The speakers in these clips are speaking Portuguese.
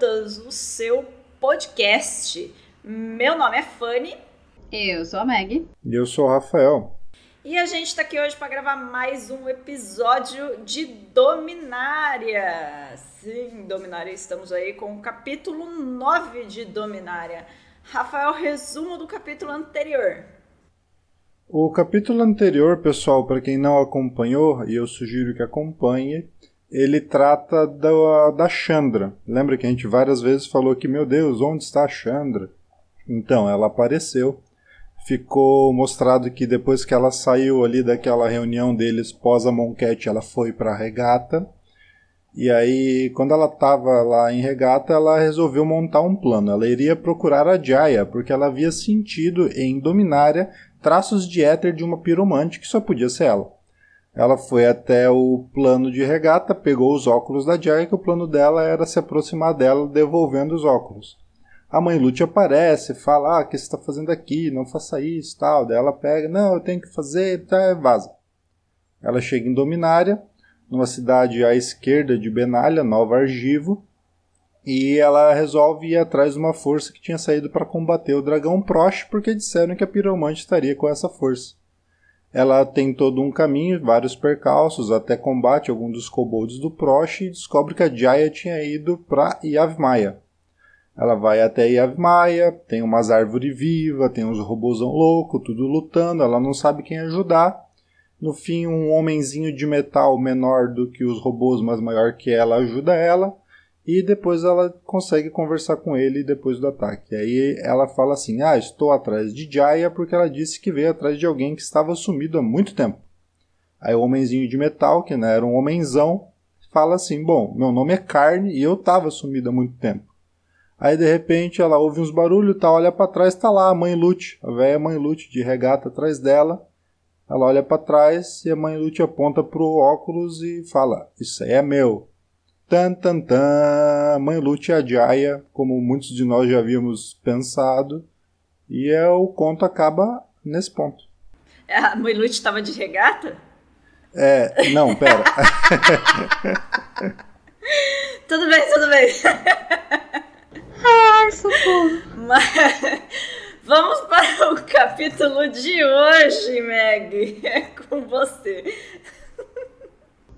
Garotas, o seu podcast. Meu nome é Fanny. Eu sou a Meg. E eu sou o Rafael. E a gente está aqui hoje para gravar mais um episódio de Dominária. Sim, Dominária, estamos aí com o capítulo 9 de Dominária. Rafael, resumo do capítulo anterior. O capítulo anterior, pessoal, para quem não acompanhou, e eu sugiro que acompanhe, ele trata da, da Chandra. Lembra que a gente várias vezes falou que, meu Deus, onde está a Chandra? Então, ela apareceu. Ficou mostrado que depois que ela saiu ali daquela reunião deles pós a Monquete, ela foi para a regata. E aí, quando ela estava lá em regata, ela resolveu montar um plano. Ela iria procurar a Jaya, porque ela havia sentido em Dominária traços de éter de uma piromante que só podia ser ela. Ela foi até o plano de regata, pegou os óculos da Jaya, que o plano dela era se aproximar dela devolvendo os óculos. A mãe Lute aparece, fala: Ah, o que você está fazendo aqui? Não faça isso, tal. Daí ela pega: Não, eu tenho que fazer, tá, vaza. Ela chega em Dominária, numa cidade à esquerda de Benalha, Nova Argivo, e ela resolve ir atrás de uma força que tinha saído para combater o dragão Prosh, porque disseram que a piromante estaria com essa força. Ela tem todo um caminho, vários percalços, até combate algum dos kobolds do Prosh e descobre que a Jaya tinha ido para Yavimaya. Ela vai até Yavimaya, tem umas árvores vivas, tem uns robôzão louco, tudo lutando, ela não sabe quem ajudar. No fim, um homenzinho de metal menor do que os robôs, mas maior que ela, ajuda ela e depois ela consegue conversar com ele depois do ataque. Aí ela fala assim: Ah, estou atrás de Jaya porque ela disse que veio atrás de alguém que estava sumido há muito tempo. Aí o homenzinho de metal, que não era um homenzão, fala assim: Bom, meu nome é Carne e eu estava sumido há muito tempo. Aí de repente ela ouve uns barulhos, tá, olha para trás, tá lá a mãe Lute, a velha mãe Lute de regata atrás dela. Ela olha para trás e a mãe Lute aponta pro óculos e fala: Isso aí é meu. Tan, tan, tan. Mãe Lute a Jaya, como muitos de nós já havíamos pensado. E é, o conto acaba nesse ponto. A mãe Lute estava de regata? É, não, pera. tudo bem, tudo bem. Ai, socorro. Mas, vamos para o capítulo de hoje, Meg. É com você.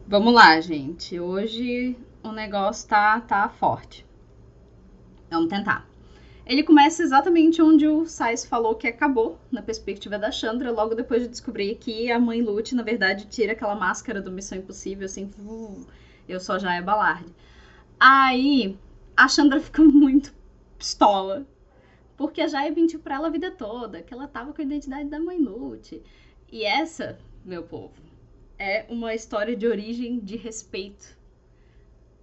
Vamos lá, gente. Hoje o negócio tá, tá forte. Vamos tentar. Ele começa exatamente onde o Sais falou que acabou, na perspectiva da Chandra, logo depois de descobrir que a mãe Lute, na verdade, tira aquela máscara do Missão Impossível, assim, eu só já é Balarde. Aí, a Chandra fica muito pistola, porque a Jaya mentiu pra ela a vida toda, que ela tava com a identidade da mãe Lute. E essa, meu povo, é uma história de origem de respeito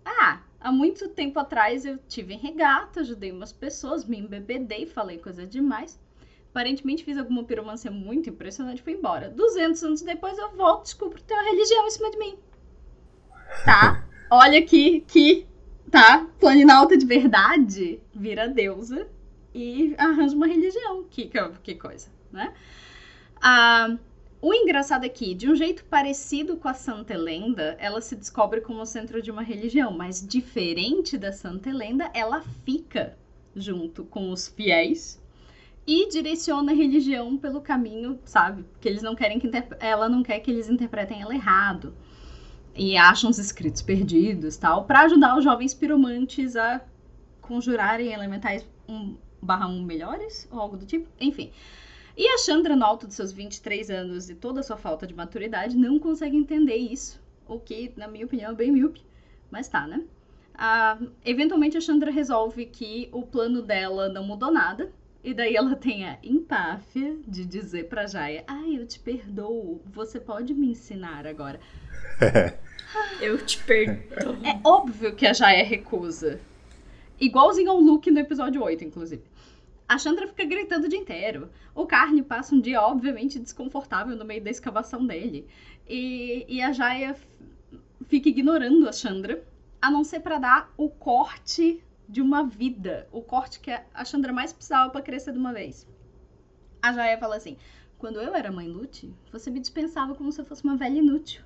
ah, há muito tempo atrás eu tive em regata, ajudei umas pessoas, me embebedei, falei coisa demais. Aparentemente fiz alguma piromancia muito impressionante e fui embora. 200 anos depois eu volto e descubro que tem uma religião em cima de mim. Tá? Olha aqui que, tá? Planinalta de verdade vira deusa e arranja uma religião. Que, que coisa, né? Ah, o engraçado é que, de um jeito parecido com a Santa Helenda, ela se descobre como centro de uma religião, mas diferente da Santa Helenda, ela fica junto com os fiéis e direciona a religião pelo caminho, sabe? Que eles não querem que ela não quer que eles interpretem ela errado. E acham os escritos perdidos, tal, para ajudar os jovens piromantes a conjurarem elementais 1 barra 1 melhores ou algo do tipo. Enfim. E a Chandra, no alto de seus 23 anos e toda a sua falta de maturidade, não consegue entender isso. O que, na minha opinião, é bem míope. Mas tá, né? Ah, eventualmente a Chandra resolve que o plano dela não mudou nada. E daí ela tem a empáfia de dizer pra Jaya: Ah, eu te perdoo, você pode me ensinar agora. eu te perdoo. É óbvio que a Jaya recusa. Igualzinho ao Luke no episódio 8, inclusive. A Chandra fica gritando o dia inteiro. O Carne passa um dia, obviamente, desconfortável no meio da escavação dele. E, e a Jaya fica ignorando a Chandra, a não ser para dar o corte de uma vida. O corte que a Chandra mais precisava para crescer de uma vez. A Jaya fala assim: Quando eu era mãe Lute, você me dispensava como se eu fosse uma velha inútil.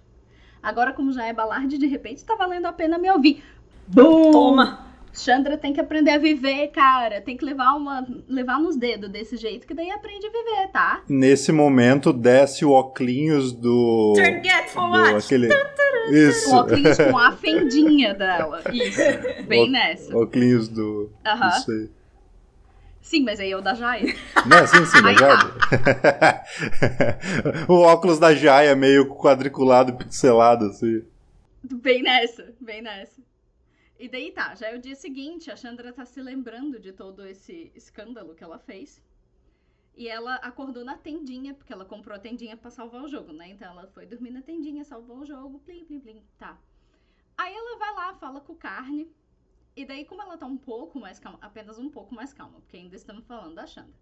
Agora, como já é balarde, de repente tá valendo a pena me ouvir. Boom! Toma! Chandra tem que aprender a viver, cara. Tem que levar uma levar nos dedos desse jeito, que daí aprende a viver, tá? Nesse momento, desce o oclinhos do. Turn get for do what? aquele... Isso. O óculos com a fendinha dela. Isso. Bem O- nessa. Oclinhos do. Aham. Isso aí. Sim, mas aí é o da Jaya. Não, sim, sim, Aí mas já- o óculos da Jaya meio quadriculado e pixelado, assim. Bem nessa, bem nessa. E daí tá, já é o dia seguinte, a Chandra tá se lembrando de todo esse escândalo que ela fez. E ela acordou na tendinha, porque ela comprou a tendinha pra salvar o jogo, né? Então ela foi dormir na tendinha, salvou o jogo, plim, plim, plim, tá. Aí ela vai lá, fala com o Carne. E daí, como ela tá um pouco mais calma, apenas um pouco mais calma, porque ainda estamos falando da Chandra.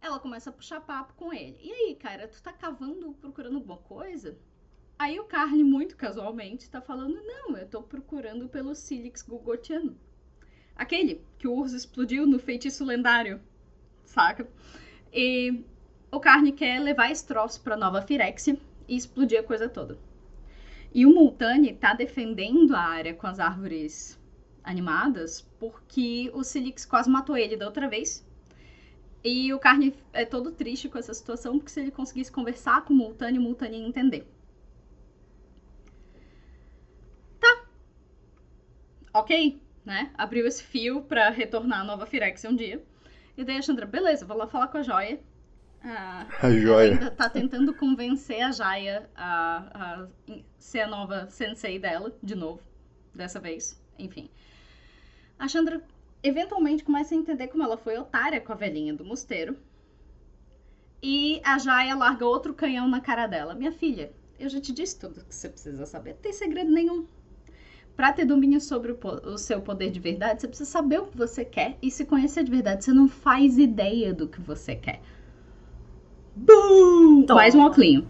Ela começa a puxar papo com ele. E aí, cara, tu tá cavando, procurando alguma coisa? Aí o Carne, muito casualmente, tá falando: Não, eu tô procurando pelo Silix Gugotiano. Aquele que o urso explodiu no feitiço lendário, saca? E o Carne quer levar esse troço pra Nova Firexia e explodir a coisa toda. E o Multani tá defendendo a área com as árvores animadas porque o Silix quase matou ele da outra vez. E o Carne é todo triste com essa situação, porque se ele conseguisse conversar com o Multani, o Multani ia entender. Ok, né? Abriu esse fio pra retornar a Nova Firexia um dia. E daí a Chandra, beleza, vou lá falar com a Joia. Ah, A joia. ainda tá tentando convencer a Jaya a, a ser a nova sensei dela, de novo, dessa vez. Enfim. A Chandra eventualmente começa a entender como ela foi otária com a velhinha do mosteiro. E a Jaya larga outro canhão na cara dela. Minha filha, eu já te disse tudo que você precisa saber. Não tem segredo nenhum. Pra ter domínio sobre o, o seu poder de verdade, você precisa saber o que você quer e se conhecer de verdade. Você não faz ideia do que você quer. Bum! Mais um oclinho.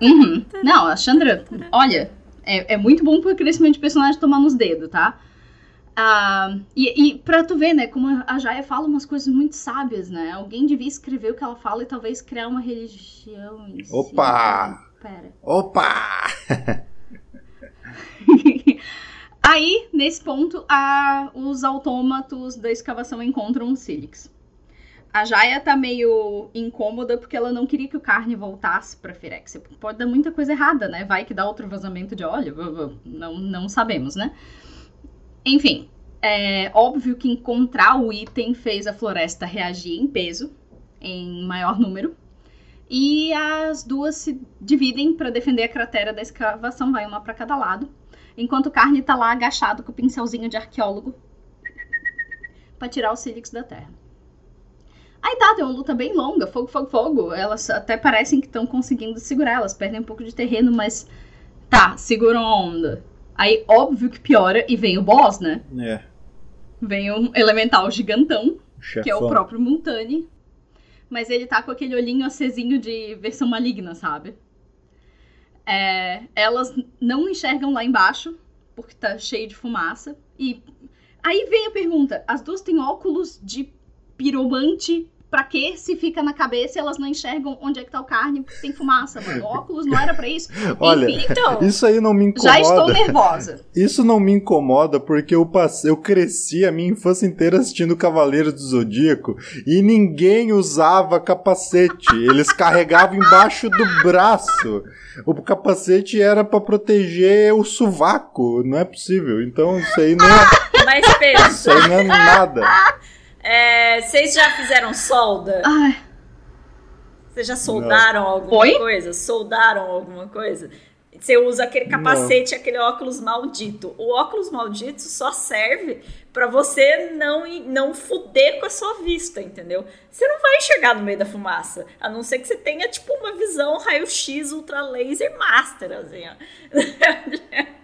Uhum. Não, a Chandra, olha, é, é muito bom pro crescimento de personagem tomar nos dedos, tá? Ah, e, e pra tu ver, né, como a Jaya fala umas coisas muito sábias, né? Alguém devia escrever o que ela fala e talvez criar uma religião em si. Opa! Pera. Opa! Aí, nesse ponto, a- os autômatos da escavação encontram o Silix. A Jaya tá meio incômoda porque ela não queria que o Carne voltasse pra Firexia. porque Pode dar muita coisa errada, né? Vai que dá outro vazamento de óleo. Não, não sabemos, né? Enfim, é óbvio que encontrar o item fez a floresta reagir em peso, em maior número. E as duas se dividem pra defender a cratera da escavação, vai uma pra cada lado. Enquanto o Carne tá lá agachado com o pincelzinho de arqueólogo pra tirar o Silix da terra. Aí tá, tem uma luta bem longa, fogo, fogo, fogo. Elas até parecem que estão conseguindo segurar, elas perdem um pouco de terreno, mas tá, seguram a onda. Aí, óbvio que piora e vem o boss, né? É, Vem um elemental gigantão, chefão. que é o próprio Multani. Mas ele tá com aquele olhinho acesinho de versão maligna, sabe? É, elas não enxergam lá embaixo, porque tá cheio de fumaça. E aí vem a pergunta: as duas têm óculos de piromante? Pra que se fica na cabeça e elas não enxergam onde é que tá o carne? Porque tem fumaça, mano. Óculos não era pra isso. Olha, Enfim, Então, Isso aí não me incomoda. já estou nervosa. Isso não me incomoda porque eu, passei, eu cresci a minha infância inteira assistindo Cavaleiros do Zodíaco e ninguém usava capacete. Eles carregavam embaixo do braço. O capacete era pra proteger o sovaco. Não é possível. Então isso aí não é, mas isso aí não é nada. É, vocês já fizeram solda? Ai, Vocês já soldaram alguma Oi? coisa? Soldaram alguma coisa? Você usa aquele capacete, aquele óculos maldito. O óculos maldito só serve pra você não não fuder com a sua vista, entendeu? Você não vai enxergar no meio da fumaça, a não ser que você tenha tipo uma visão raio-x ultra laser master assim, ó.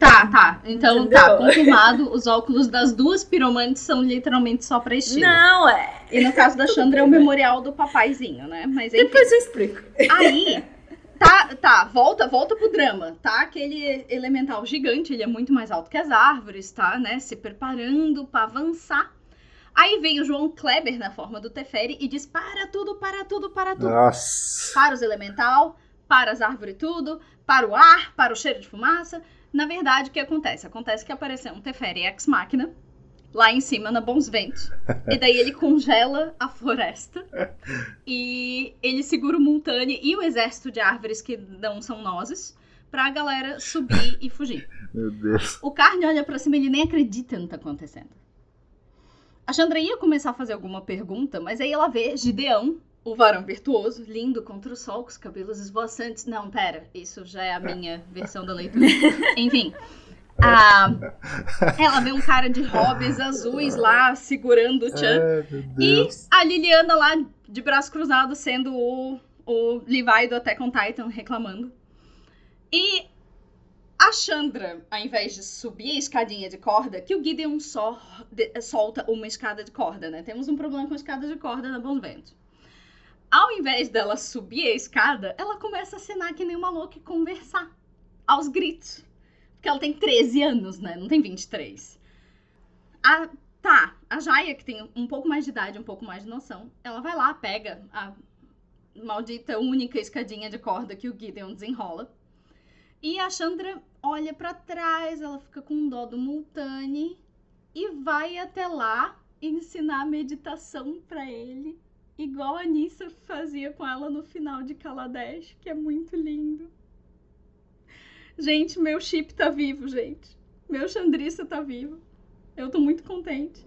Tá, tá. Então Entendeu? tá, confirmado. Os óculos das duas piromantes são literalmente só pra estilo. Não, é. E no caso da Chandra é o memorial do papaizinho, né? Mas enfim. Depois eu explico. Aí, tá, tá, volta, volta pro drama, tá? Aquele elemental gigante, ele é muito mais alto que as árvores, tá, né? Se preparando pra avançar. Aí vem o João Kleber na forma do Teferi e diz: para tudo, para tudo, para tudo. Nossa. Para os elemental, para as árvores tudo, para o ar, para o cheiro de fumaça. Na verdade, o que acontece? Acontece que apareceu um Teferi ex-máquina lá em cima na Bons Ventos. e daí ele congela a floresta. e ele segura o Multani e o exército de árvores que não são nozes pra galera subir e fugir. Meu Deus. O Carne olha pra cima e ele nem acredita no que tá acontecendo. A Chandra ia começar a fazer alguma pergunta, mas aí ela vê Gideão, o varão virtuoso, lindo contra o sol, com os cabelos esvoaçantes. Não, pera, isso já é a minha versão da leitura. Enfim. A... Ela vê um cara de hobbies azuis lá segurando o Chan. e a Liliana lá de braço cruzado sendo o, o Levi do Attack on Titan reclamando. E a Chandra, ao invés de subir a escadinha de corda, que o Gideon só de, solta uma escada de corda, né? Temos um problema com a escada de corda na Bons Ventos. Ao invés dela subir a escada, ela começa a acenar que nem uma louca e conversar. Aos gritos. Porque ela tem 13 anos, né? Não tem 23. A, tá, a Jaya, que tem um pouco mais de idade, um pouco mais de noção, ela vai lá, pega a maldita única escadinha de corda que o Gideon desenrola e a Chandra olha para trás, ela fica com dó do Multani e vai até lá ensinar meditação para ele, igual a Nissa fazia com ela no final de Kaladesh, que é muito lindo. Gente, meu chip tá vivo, gente. Meu Chandrissa tá vivo. Eu tô muito contente.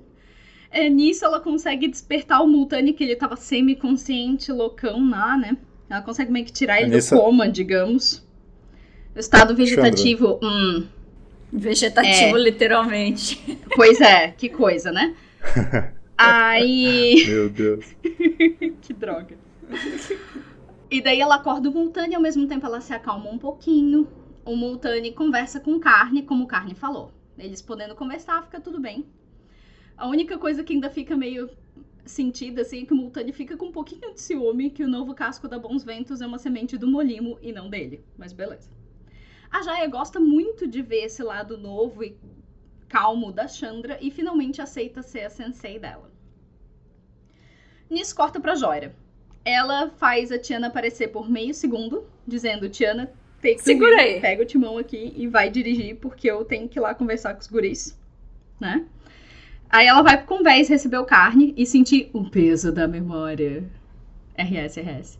É, nisso ela consegue despertar o Multani, que ele tava semi-consciente, loucão lá, né? Ela consegue meio que tirar ele Nissa... do coma, digamos. O estado vegetativo. Hum, vegetativo, é. literalmente. Pois é, que coisa, né? Aí. Meu Deus. que droga. E daí ela acorda o Multani e ao mesmo tempo ela se acalma um pouquinho. O Multani conversa com Carne, como Carne falou. Eles podendo conversar, fica tudo bem. A única coisa que ainda fica meio sentida, assim, é que o Multani fica com um pouquinho de ciúme que o novo casco da Bons Ventos é uma semente do Molimo e não dele. Mas beleza. A Jaya gosta muito de ver esse lado novo e calmo da Chandra e finalmente aceita ser a sensei dela. Nisso corta pra Joira. Ela faz a Tiana aparecer por meio segundo, dizendo: Tiana, take Segura aí. pega o timão aqui e vai dirigir, porque eu tenho que ir lá conversar com os guris, né? Aí ela vai pro convés receber o carne e sentir o peso da memória. RS, RS.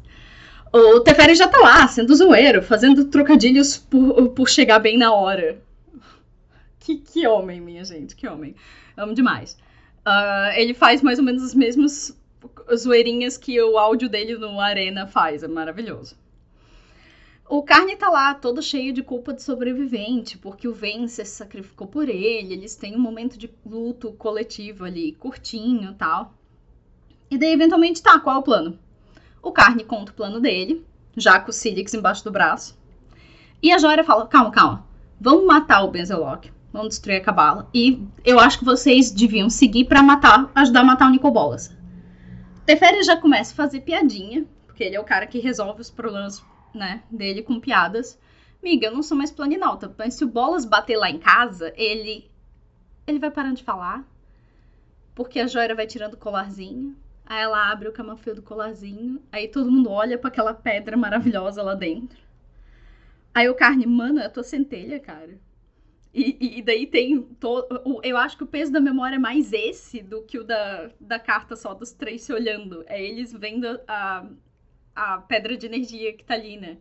O Teferi já tá lá, sendo zoeiro, fazendo trocadilhos por, por chegar bem na hora. Que, que homem, minha gente, que homem. Amo demais. Uh, ele faz mais ou menos as mesmas zoeirinhas que o áudio dele no Arena faz, é maravilhoso. O Carne tá lá, todo cheio de culpa de sobrevivente, porque o Vence se sacrificou por ele, eles têm um momento de luto coletivo ali, curtinho e tal. E daí, eventualmente, tá, qual é o plano? O Carne conta o plano dele, já com o Silix embaixo do braço. E a Joia fala: calma, calma. Vamos matar o Benzelock. Vamos destruir a Cabala. E eu acho que vocês deviam seguir para matar, ajudar a matar o Nicobolas. Teferi já começa a fazer piadinha, porque ele é o cara que resolve os problemas né, dele com piadas. Miga, eu não sou mais planinalta, mas se o Bolas bater lá em casa, ele. Ele vai parando de falar. Porque a Joia vai tirando o colarzinho. Aí ela abre o camafeu do colarzinho. Aí todo mundo olha para aquela pedra maravilhosa lá dentro. Aí o carne, mano, é a tua centelha, cara. E, e, daí tem. To, eu acho que o peso da memória é mais esse do que o da, da carta só dos três se olhando. É eles vendo a, a pedra de energia que tá ali, né?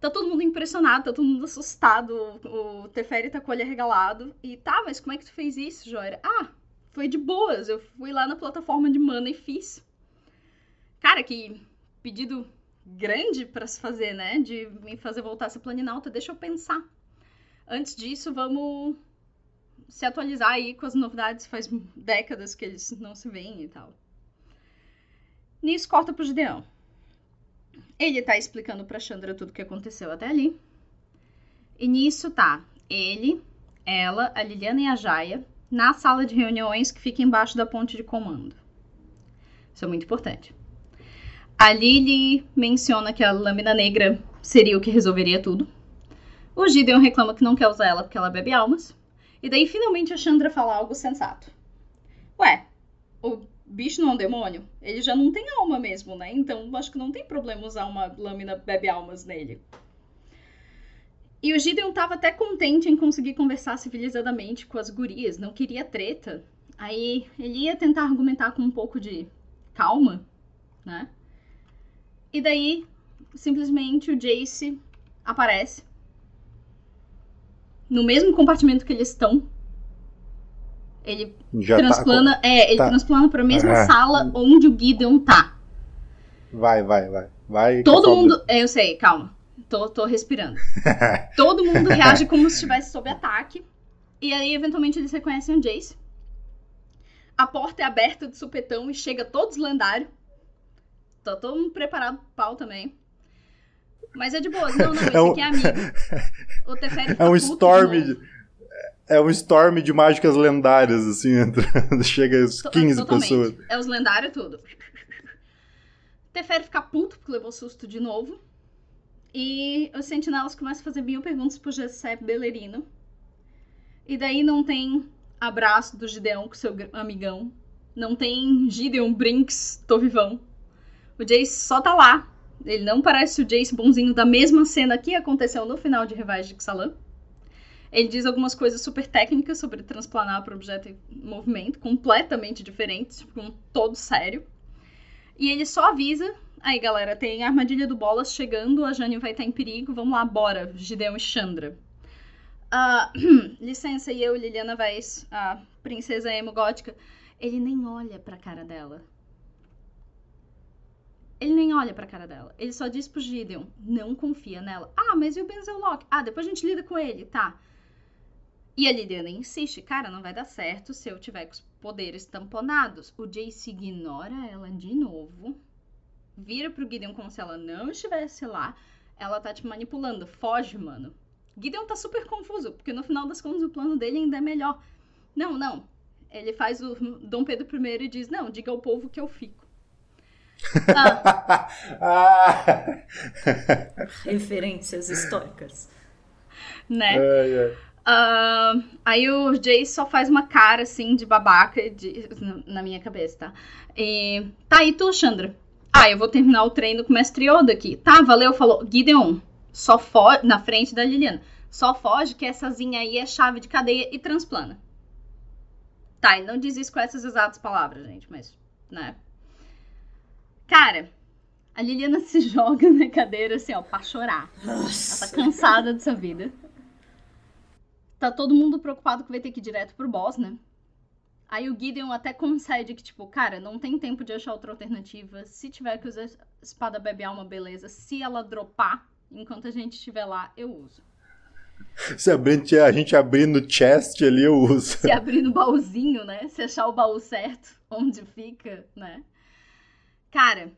Tá todo mundo impressionado, tá todo mundo assustado. O, Teferi tá com o olho regalado. E tá, mas como é que tu fez isso, Joira? Ah, foi de boas. Eu fui lá na plataforma de mana e fiz. Cara, que pedido grande para se fazer, né? De me fazer voltar a ser planinalta. Deixa eu pensar. Antes disso, vamos se atualizar aí com as novidades. Faz décadas que eles não se veem e tal. Nisso, corta pro Gideão. Ele tá explicando pra Chandra tudo o que aconteceu até ali. E nisso tá ele, ela, a Liliana e a Jaya na sala de reuniões que fica embaixo da ponte de comando. Isso é muito importante. A Lily menciona que a lâmina negra seria o que resolveria tudo. O Gideon reclama que não quer usar ela porque ela bebe almas. E daí finalmente a Chandra fala algo sensato. Ué, o bicho não é um demônio? Ele já não tem alma mesmo, né? Então acho que não tem problema usar uma lâmina bebe almas nele. E o Gideon tava até contente em conseguir conversar civilizadamente com as gurias, não queria treta. Aí ele ia tentar argumentar com um pouco de calma, né? E daí, simplesmente, o Jace aparece no mesmo compartimento que eles estão. Ele Já tá transplana, tá... é, ele tá. transplana para a mesma Ah. sala onde o Gideon tá. Vai, vai, vai. vai Todo mundo, é, eu sei, calma. Tô, tô respirando. Todo mundo reage como se estivesse sob ataque. E aí, eventualmente, eles reconhecem o Jace. A porta é aberta de supetão e chega todos lendário. Tá todo mundo preparado pro pau também. Mas é de boa. Não, não, esse É um- aqui é amigo. O Teferi fica É um puto de storm. De... É um storm de mágicas lendárias, assim, entrando. Chega To- 15 totalmente. pessoas. É os lendários tudo. Teferi fica puto porque levou susto de novo. E os sentinelas começam a fazer mil perguntas pro Giuseppe Bellerino. E daí não tem abraço do Gideon com seu amigão. Não tem Gideon Brinks, tô vivão. O Jace só tá lá. Ele não parece o Jace bonzinho da mesma cena que aconteceu no final de Revage de Xalan. Ele diz algumas coisas super técnicas sobre transplanar para objeto em movimento, completamente diferentes, tipo, um todo sério. E ele só avisa: aí galera, tem a armadilha do Bolas chegando, a Jane vai estar em perigo, vamos lá, bora, Gideon e Chandra. Ah, licença, e eu, Liliana Weiss, a princesa emo gótica, ele nem olha pra cara dela. Ele nem olha pra cara dela. Ele só diz pro Gideon, não confia nela. Ah, mas e o Benzelloc? Ah, depois a gente lida com ele, tá. E a Liliana insiste, cara, não vai dar certo se eu tiver com os poderes tamponados. O Jace ignora ela de novo, vira pro Gideon como se ela não estivesse lá. Ela tá te manipulando, foge, mano. Gideon tá super confuso, porque no final das contas o plano dele ainda é melhor. Não, não. Ele faz o Dom Pedro I e diz: Não, diga ao povo que eu fico. Ah, ah! Referências históricas. né? Ai, ai. Ah, aí o Jace só faz uma cara assim de babaca e diz- na- minha cabeça, tá? E, tá, e tu, Chandra? Ah, eu vou terminar o treino com o mestre Yoda aqui. Tá, valeu, falou. Gideon, só foge, na frente da Liliana. Só foge que essa zinha aí é chave de cadeia e transplana. Tá, ele não diz isso com essas exatas palavras, gente, mas, né? Cara, a Liliana se joga na cadeira assim, ó, pra chorar. Ela tá Nossa. cansada dessa vida. Tá todo mundo preocupado que vai ter que ir direto pro boss, né? Aí o Gideon até concede que, tipo, cara, não tem tempo de achar outra alternativa. Se tiver que usar espada bebe alma, beleza. Se ela dropar enquanto a gente estiver lá, eu uso. Se abrir, a gente abrir no chest ali, eu uso. Se abrir no baúzinho, né? Se achar o baú certo, onde fica, né? Cara,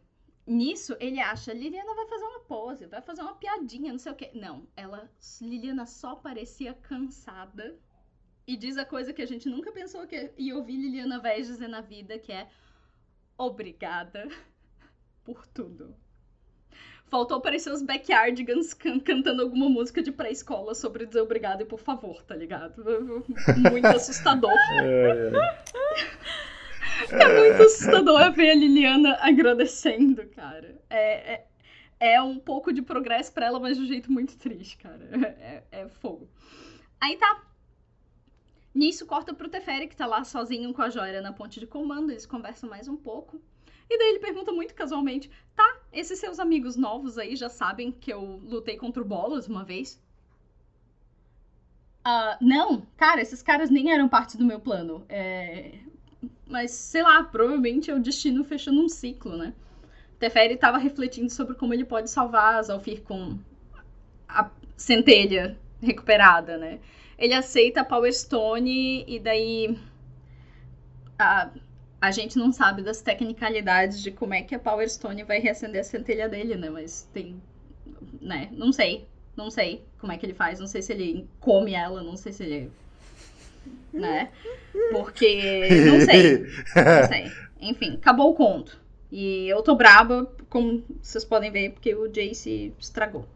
nisso ele acha, Liliana vai fazer uma pose, vai fazer uma piadinha, não sei o quê. Não, ela, Liliana só parecia cansada e diz a coisa que a gente nunca pensou que ia ouvir Liliana Vez dizer na vida, que é obrigada por tudo. Faltou aparecer os backyardigans can cantando alguma música de pré-escola sobre dizer obrigado e por favor, tá ligado? Muito assustador. É, É muito assustador ver a Liliana agradecendo, cara. É, é, é um pouco de progresso pra ela, mas de um jeito muito triste, cara. É, é fogo. Aí tá. Nisso corta pro Teferi, que tá lá sozinho com a joia na ponte de comando. Eles conversam mais um pouco. E daí ele pergunta muito casualmente: Tá, esses seus amigos novos aí já sabem que eu lutei contra o Bolas uma vez? Ah, não, cara, esses caras nem eram parte do meu plano. É, mas, sei lá, provavelmente é o destino fechando um ciclo, né? Teferi estava refletindo sobre como ele pode salvar Zalfir com a centelha recuperada, né? Ele aceita a Power Stone e daí a, a gente não sabe das tecnicalidades de como é que a Power Stone vai reacender a centelha dele, né? Mas tem, né? Não sei, não sei como é que ele faz, não sei se ele come ela, não sei se ele, né? Porque não sei. Não sei. Enfim, acabou o conto. E eu tô braba, como vocês podem ver, porque o Jace estragou.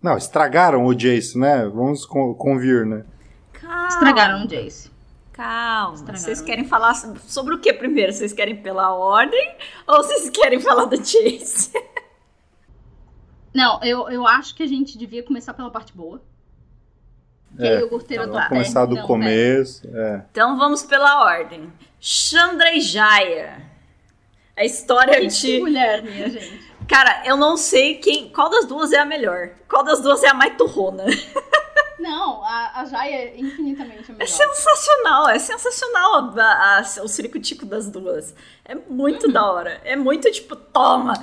Não, estragaram o Jace, né? Vamos con- convir, né? Calma. Estragaram o Jace. Calma. Estragaram. Vocês querem falar sobre o que primeiro? Vocês querem pela ordem ou vocês querem falar do Chase? Não, eu, eu acho que a gente devia começar pela parte boa. Que É, então do tá. Começar do Não, velho. começo. É. Então vamos pela ordem. Chandra e Jaya. A história Que de. mulher, minha gente. Cara, eu não sei quem. Qual das duas é a melhor? Qual das duas é a mais turrona? Não, a, a Jaya é infinitamente É melhor. sensacional, é sensacional a- a- o ciricutico das duas. É muito da hora. É muito tipo, toma,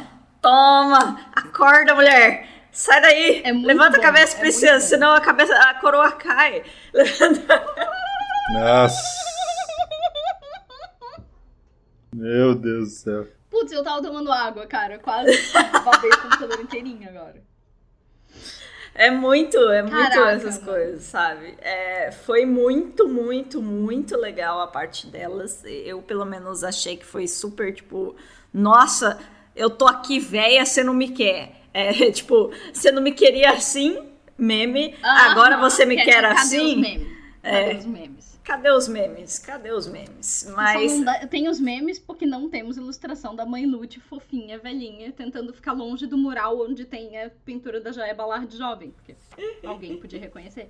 toma, acorda, mulher. Sai daí, É muito levanta bom, a cabeça, é princesa, muito senão a cabeça, a coroa cai. Nossa. Meu Deus do céu. Putz, eu tava tomando água, cara. Quase babei o computador inteirinho agora. É muito, é muito Caraca, essas mano. coisas, sabe? É, foi muito, muito, muito legal a parte delas. Eu, pelo menos, achei que foi super, tipo, nossa, eu tô aqui velha, você não me quer. É, tipo, você não me queria assim, meme, agora Aham, você me que- quer cadê assim. Cadê É. os memes? Cadê os memes? Cadê os memes? Mas. Dá- tem os memes porque não temos ilustração da mãe Lute fofinha, velhinha, tentando ficar longe do mural onde tem a pintura da Jaia Ballard jovem. Porque alguém podia reconhecer.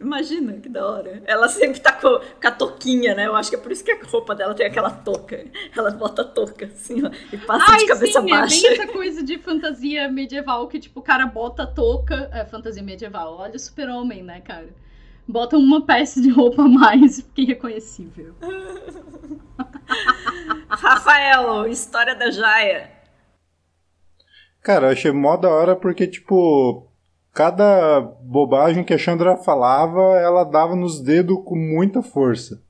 Imagina que da hora. Ela sempre tá com, com a touquinha, né? Eu acho que é por isso que a roupa dela tem aquela touca. Ela bota a touca assim, ó, e passa de cabeça sim, baixa. é bem essa coisa de fantasia medieval que, tipo, o cara bota a touca. É, fantasia medieval. Olha o super-homem, né, cara? Bota uma peça de roupa a mais, porque é reconhecível. Rafael, história da Jaya. Cara, eu achei mó da hora porque, tipo, cada bobagem que a Chandra falava, ela dava nos dedos com muita força.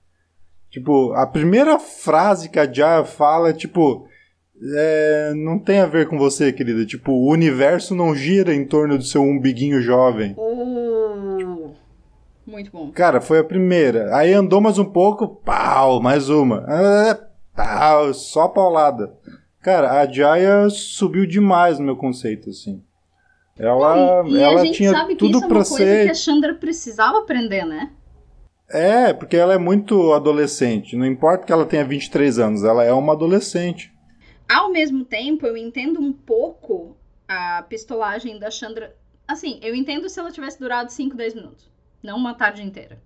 Tipo, a primeira frase que a Jaya fala é tipo. é, não tem a ver com você, querida. Tipo, o universo não gira em torno do seu umbiguinho jovem. Oh, muito bom. Cara, foi a primeira. Aí andou mais um pouco, pau, mais uma. Ah, Pau, só paulada. Cara, a Jaya subiu demais no meu conceito, assim. Ela, e ela a gente tinha sabe que tudo isso é uma coisa ser. que a Chandra precisava aprender, né? É, porque ela é muito adolescente. Não importa que ela tenha 23 anos, ela é uma adolescente. Ao mesmo tempo, eu entendo um pouco a pistolagem da Chandra. Assim, eu entendo se ela tivesse durado 5, 10 minutos. Não uma tarde inteira.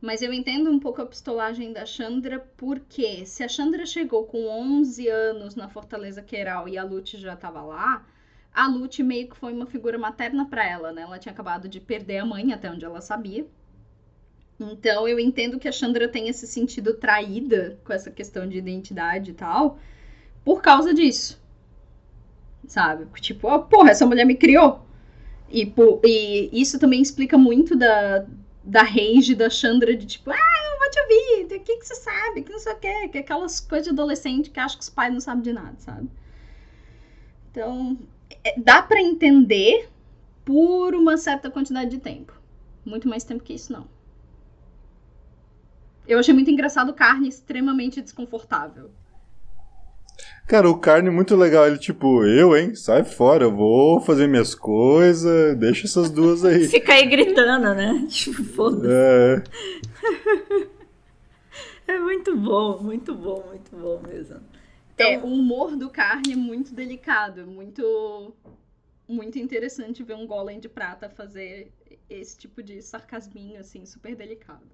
Mas eu entendo um pouco a pistolagem da Chandra, porque se a Chandra chegou com 11 anos na Fortaleza Queiral e a Lute já tava lá, a Lute meio que foi uma figura materna para ela, né? Ela tinha acabado de perder a mãe, até onde ela sabia. Então eu entendo que a Chandra tenha se sentido traída com essa questão de identidade e tal, por causa disso. Sabe? Tipo, ó, porra, essa mulher me criou. E, e isso também explica muito da, da rage da Chandra de tipo, ah, eu vou te ouvir, o que, que você sabe, que não sei o que, que é aquelas coisas de adolescente que acha que os pais não sabem de nada, sabe? Então, dá pra entender por uma certa quantidade de tempo. Muito mais tempo que isso, não. Eu achei muito engraçado o carne extremamente desconfortável. Cara, o carne é muito legal. Ele, tipo, eu, hein? Sai fora, eu vou fazer minhas coisas, deixa essas duas aí. Fica aí gritando, né? Tipo, foda-se. É, É muito bom, muito bom, muito bom mesmo. É, Então, o humor do carne é muito delicado, muito muito interessante ver um golem de prata fazer esse tipo de sarcasminho assim, super delicado.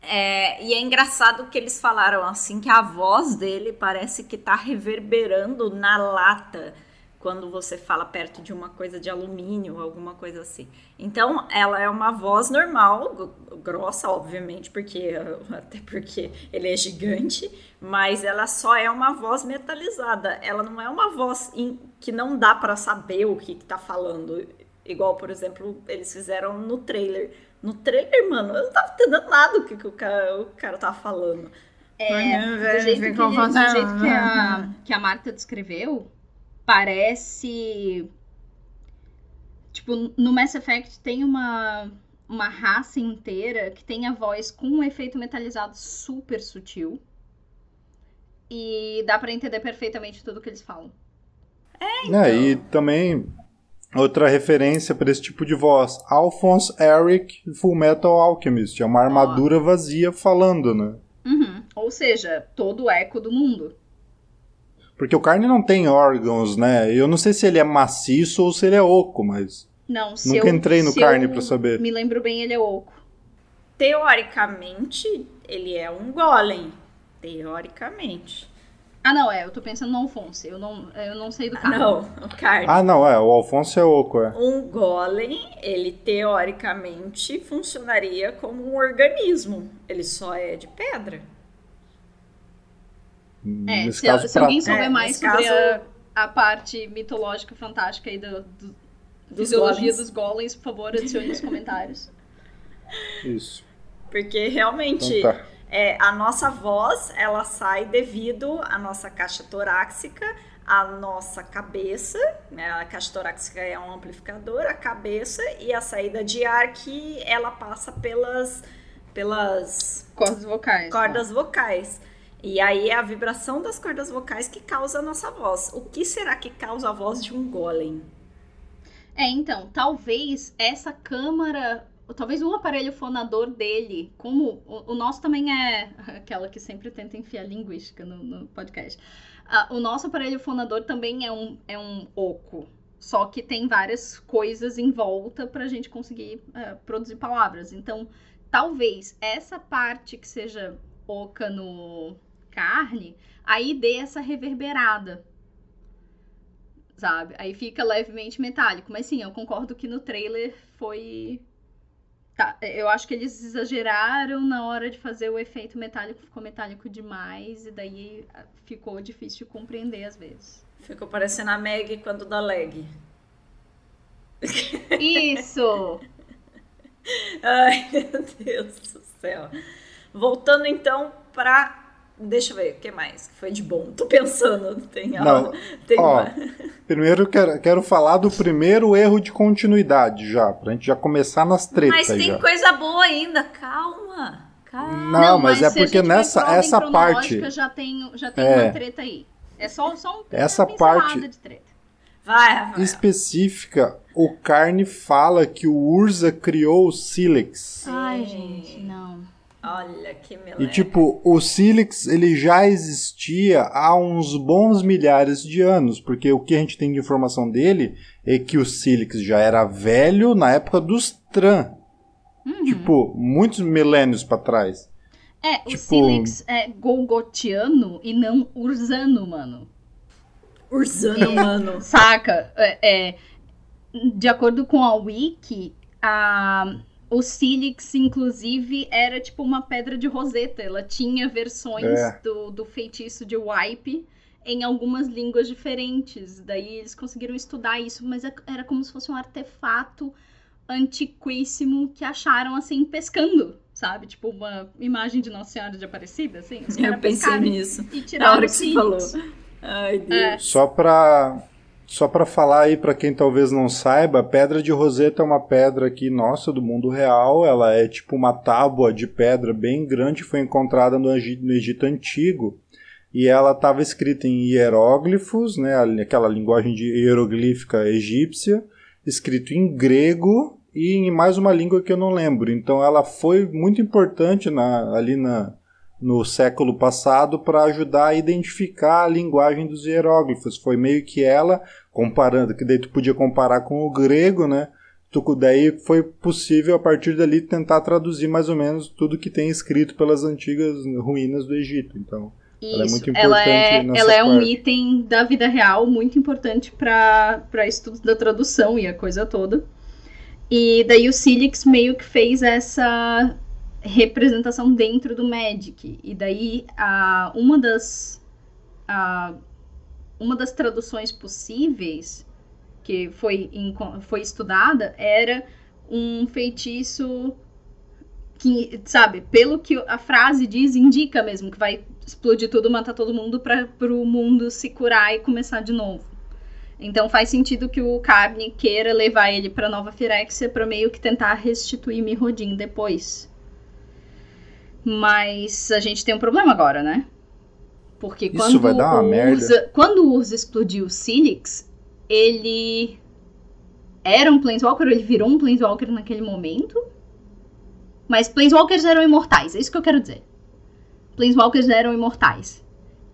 É, e é engraçado que eles falaram assim que a voz dele parece que tá reverberando na lata quando você fala perto de uma coisa de alumínio, alguma coisa assim. Então, ela é uma voz normal, grossa, obviamente, porque até porque ele é gigante, mas ela só é uma voz metalizada. Ela não é uma voz em- que não dá pra saber o que, que tá falando. Igual, por exemplo, eles fizeram no trailer. No trailer, mano, eu não tava entendendo nada o que, que o, cara, o cara tava falando. É, do jeito, que, do jeito que, a, que a Marta descreveu, parece. Tipo, no Mass Effect tem uma, uma raça inteira que tem a voz com um efeito metalizado super sutil. E dá pra entender perfeitamente tudo que eles falam. É, e também outra referência para esse tipo de voz. Alphonse Eric, Full Metal Alchemist. É uma armadura vazia falando, né? Uhum. Ou seja, todo o eco do mundo. Porque o carne não tem órgãos, né? Eu não sei se ele é maciço ou se ele é oco, mas. Não, se Nunca eu, entrei no se carne eu pra saber. Me lembro bem, ele é oco. Teoricamente, ele é um golem. Teoricamente. Ah, não, é, eu tô pensando no Alfonso. Eu não, eu não sei do Ah, carne. não, o carne. Ah, não, é. O Alfonso é oco, é. Um golem, ele teoricamente funcionaria como um organismo. Ele só é de pedra. É, Nesse se, caso, se alguém prata. souber É, mais sobre caso- a, a parte mitológica fantástica aí do, do, Dos fisiologia golems. dos golems, por favor, adicione nos comentários. Isso. Porque realmente Então tá. é, a nossa voz ela sai devido à nossa caixa torácica, à nossa cabeça, né? A caixa torácica é um amplificador, a cabeça e a saída de ar que ela passa pelas pelas Cordas vocais. tá? cordas vocais. E aí é a vibração das cordas vocais que causa a nossa voz. O que será que causa a voz de um golem? É, então, talvez essa câmara, talvez o aparelho fonador dele, como o, o nosso também é aquela que sempre tenta enfiar linguística no, no podcast. O nosso aparelho fonador também é um, é um oco. Só que tem várias coisas em volta pra gente conseguir ah, produzir palavras. Então, talvez essa parte que seja oca no carne, aí dê essa reverberada sabe? Aí fica levemente metálico. Mas sim, eu concordo que no trailer foi. Tá, eu acho que eles exageraram na hora de fazer o efeito metálico, ficou metálico demais, e daí ah, ficou difícil de compreender às vezes. Ficou parecendo a Meg quando dá lag. Isso! Ai, meu Deus do céu. Voltando então pra. Deixa eu ver, o que mais? que Foi de bom. Tô pensando, tem Não, algo. Tem ó, uma- Primeiro quero, quero falar do primeiro erro de continuidade já, pra gente já começar nas tretas Mas tem já. coisa boa ainda, calma. Calma. Não, mas, é se a porque nessa essa parte, Já tem, já tem É. uma treta aí. É só, só um, Essa parte- de treta. Vai, Rafael. específica, o Carne fala que o Urza criou o Silex. Ai, gente, não. Olha que meleca. E tipo, o Silex ele já existia há uns bons milhares de anos, porque o que a gente tem de informação dele é que o Silex já era velho na época dos Tran, Uhum. tipo, muitos milênios pra trás. É, o Tipo- Silex é golgotiano e não ursano, mano. Ursano, mano. Saca? É, é, de acordo com a Wiki, a, o Silix, inclusive, era tipo uma pedra de roseta. Ela tinha versões É. do, do feitiço de Wipe em algumas línguas diferentes. Daí eles conseguiram estudar isso, mas é- era como se fosse um artefato antiquíssimo que acharam assim pescando, sabe? Tipo uma imagem de Nossa Senhora de Aparecida, assim. Eu pensei nisso. E Na tiraram hora o que você Silix. falou. Ai, Deus. É. Só pra só para falar aí pra quem talvez não saiba, a pedra de Roseta é uma pedra aqui nossa do mundo real. Ela é tipo uma tábua de pedra bem grande, foi encontrada no Egito, no Egito antigo. E ela estava escrita em hieróglifos, né, aquela linguagem de hieroglífica egípcia, escrito em grego e em mais uma língua que eu não lembro. Então ela foi muito importante na, ali na, no século passado para ajudar a identificar a linguagem dos hieróglifos. Foi meio que ela, comparando, que daí tu podia comparar com o grego, né? Tu, daí foi possível a partir dali tentar traduzir mais ou menos tudo que tem escrito pelas antigas ruínas do Egito. Então, Ela é Isso. muito ela importante é, nessa ela é um item da vida real muito importante para estudos da tradução e a coisa toda. E daí o Silix meio que fez essa representação dentro do Magic. E daí a, uma das a, uma das traduções possíveis que foi, enco- foi estudada era um feitiço que, sabe, pelo que a frase diz, indica mesmo que vai explodir tudo, matar todo mundo para o mundo se curar e começar de novo. Então faz sentido que o Carne queira levar ele para Nova Firexia para meio que tentar restituir Mirrodin depois. Mas a gente tem um problema agora, né? Porque Isso quando vai dar uma o merda. Urza, quando o Urza explodiu o Silix, ele era um Planeswalker, ele virou um Planeswalker naquele momento. Mas Planeswalkers eram imortais, é isso que eu quero dizer. Planeswalkers eram imortais.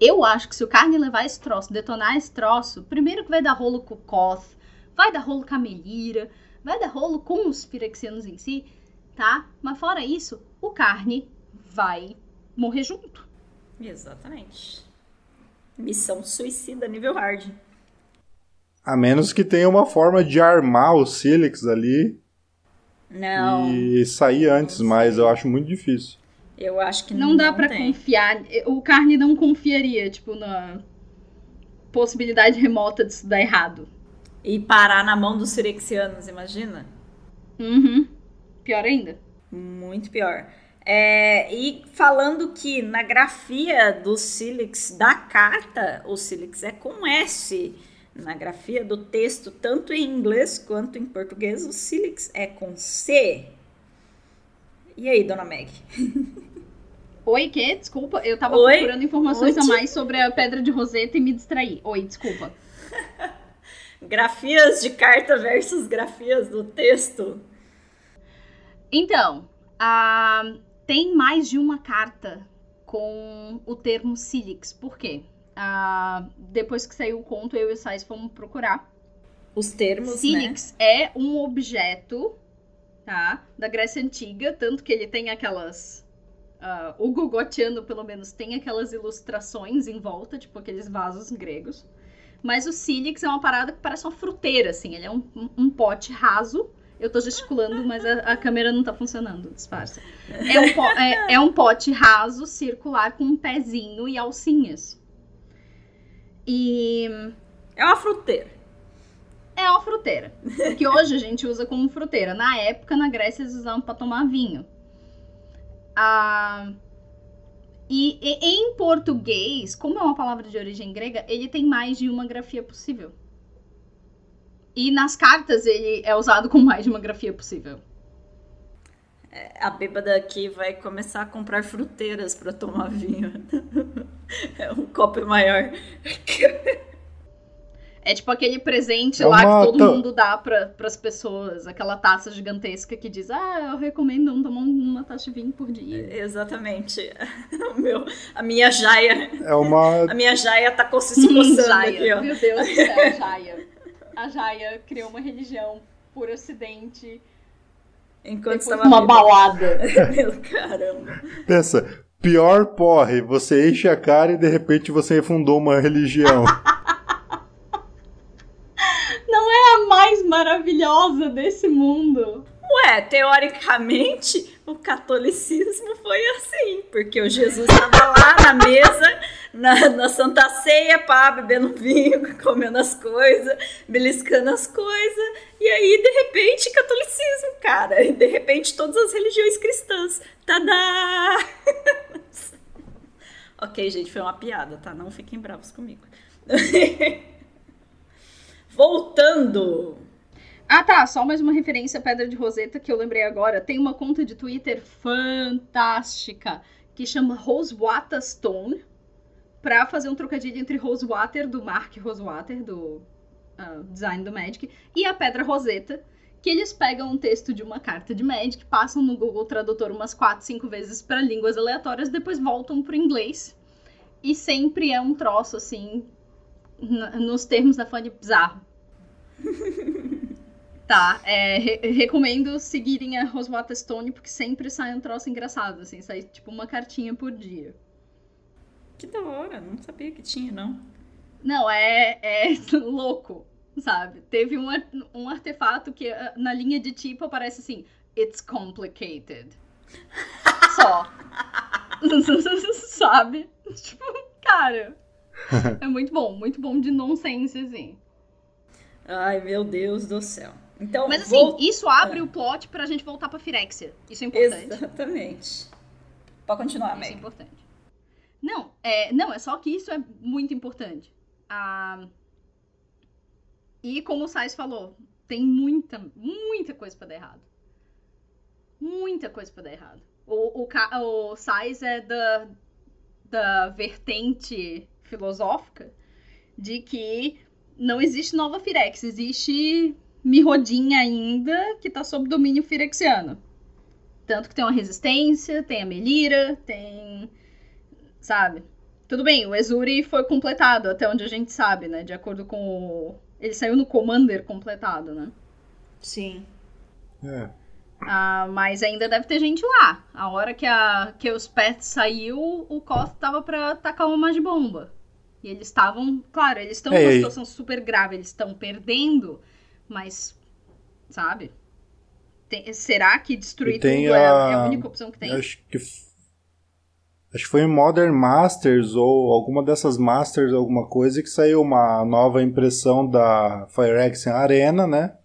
Eu acho que se o carne levar esse troço, detonar esse troço, primeiro que vai dar rolo com o Koth, vai dar rolo com a Melira, vai dar rolo com os Firexianos em si, tá? Mas fora isso, o carne vai morrer junto. Exatamente. Missão suicida nível hard. A menos que tenha uma forma de armar o Silix ali Não. e sair antes, Não mas eu acho muito difícil. Eu acho que Não dá pra tem. confiar. O carne não confiaria, tipo, na possibilidade remota disso dar errado. E parar na mão dos Sirexianos, imagina? Uhum. Pior ainda. Muito pior. É, e falando que na grafia do Silix da carta, o Silix é com S. Na grafia do texto, tanto em inglês quanto em português, o Silix é com C. E aí, dona Meg? Oi, que? Desculpa, eu tava Oi? procurando informações a mais sobre a pedra de Roseta e me distraí. Oi, desculpa. Grafias de carta versus grafias do texto. Então, ah, tem mais de uma carta com o termo Silix. Por quê? Ah, depois que saiu o conto, eu e o Sais fomos procurar. Os termos, né? Silix é um objeto, tá? Da Grécia Antiga, tanto que ele tem aquelas. ah, o Gogotiano, pelo menos, tem aquelas ilustrações em volta, tipo aqueles vasos gregos. Mas o Silix é uma parada que parece uma fruteira, assim. Ele é um, um- um pote raso. Eu tô gesticulando, mas a, a câmera não tá funcionando, disfarça. É um, po- é- é um pote raso, circular, com um pezinho e alcinhas. E É uma fruteira. é uma fruteira. Que hoje a gente usa como fruteira. Na época, na Grécia, eles usavam para tomar vinho. Ah, e, e em português, como é uma palavra de origem grega, ele tem mais de uma grafia possível. E nas cartas ele é usado com mais de uma grafia possível. A bêbada aqui vai começar a comprar fruteiras para tomar vinho. É um copo maior. É tipo aquele presente É lá que todo ta- mundo dá para as pessoas. Aquela taça gigantesca que diz: Ah, eu recomendo não tomar uma taça de vinho por dia. Exatamente. O meu, a minha jaia. É uma. A minha jaia tá se coçando Jaia. aqui, ó. Meu Deus do céu, Jaia. A Jaia criou uma religião por acidente. Enquanto Depois estava uma bêbada. balada. Meu caramba. Pensa, pior porre, você enche a cara e de repente você fundou uma religião. Não é a mais maravilhosa desse mundo. Ué, teoricamente, o catolicismo foi assim, porque o Jesus estava lá na mesa, na, na Santa Ceia, pá, bebendo vinho, comendo as coisas, beliscando as coisas, e aí, de repente, catolicismo, cara, e de repente, todas as religiões cristãs. Tadá! ok, gente, foi uma piada, tá? Não fiquem bravos comigo. Voltando. Ah, tá. Só mais uma referência à Pedra de Roseta que eu lembrei agora. Tem uma conta de Twitter fantástica que chama Rosewater Stone pra fazer um trocadilho entre Rosewater, do Mark Rosewater, do ah, design do Magic, e a Pedra Roseta. Que eles pegam um texto de uma carta de Magic, passam no Google Tradutor umas 4, 5 vezes para línguas aleatórias, depois voltam pro inglês. E sempre é um troço assim, nos termos da Fanny bizarro. Tá, é, re- recomendo seguirem a Rosewater Stone, porque sempre sai um troço engraçado, assim, sai tipo uma cartinha por dia. Que da hora, não sabia que tinha, não. Não, é, é louco, sabe? Teve um, um artefato que ah, na linha de tipo aparece assim, It's complicated. Só. sabe? Tipo, cara. É muito bom, muito bom de nonsense, assim. Ai, meu Deus do céu. Então, Mas assim, vou- isso abre o plot pra gente voltar pra Firexia. Isso é importante. Exatamente. Pode continuar, Isso é Meg. importante. Não, é, não, é só que isso é muito importante. Ah, e como o Sais falou, tem muita, muita coisa pra dar errado. Muita coisa pra dar errado. O, o, o Sais é da, da vertente filosófica de que não existe nova Firex, existe Mirrodin ainda que tá sob domínio firexiano. Tanto que tem uma resistência, tem a Melira, tem. Sabe? Tudo bem, o Ezuri foi completado, até onde a gente sabe, né? De acordo com o... Ele saiu no Commander completado, né? Sim. É. Ah, mas ainda deve ter gente lá. A hora que, a, que os pets saiu, o Koth tava pra tacar uma de bomba. E eles estavam, claro, eles estão É, numa situação super grave, eles estão perdendo, mas, sabe? Tem- será que destruir tem tudo é, a- é a única opção que tem? Acho que. Acho que foi em Modern Masters ou alguma dessas Masters, alguma coisa, que saiu uma nova impressão da Firex Arena, né?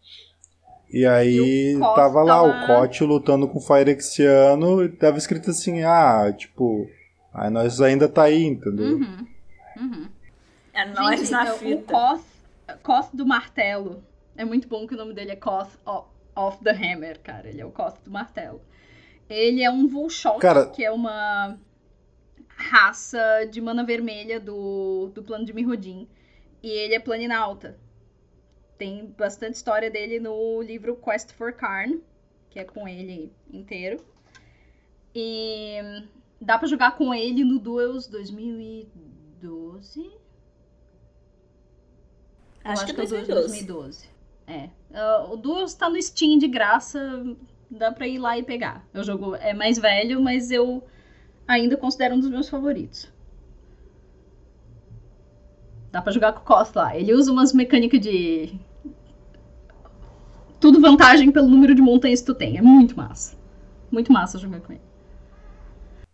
E aí E o tava lá o Kote lutando com o Firexiano e tava escrito assim, ah, tipo, ah, nós ainda tá aí, entendeu? Uhum, uhum. É nós Gente, na é, o fita. Koth, Koth do Martelo. É muito bom que o nome dele é Koth o- of the Hammer, cara. Ele é o Koth do Martelo. Ele é um Vulshot, Cara- que é uma raça de mana vermelha do, do plano de Mirrodin. E ele é planinauta. Tem bastante história dele no livro Quest for Karn, que é com ele inteiro. E dá pra jogar com ele no Duels 2012. Acho Eu que é o Duels 2012. 2012. É. Ah, o Duels tá no Steam de graça, dá pra ir lá e pegar. O jogo é mais velho, mas eu ainda considero um dos meus favoritos. Dá pra jogar com o Koth lá. Ele usa umas mecânicas de. Tudo vantagem pelo número de montanhas que tu tem. É muito massa. Muito massa jogar com ele.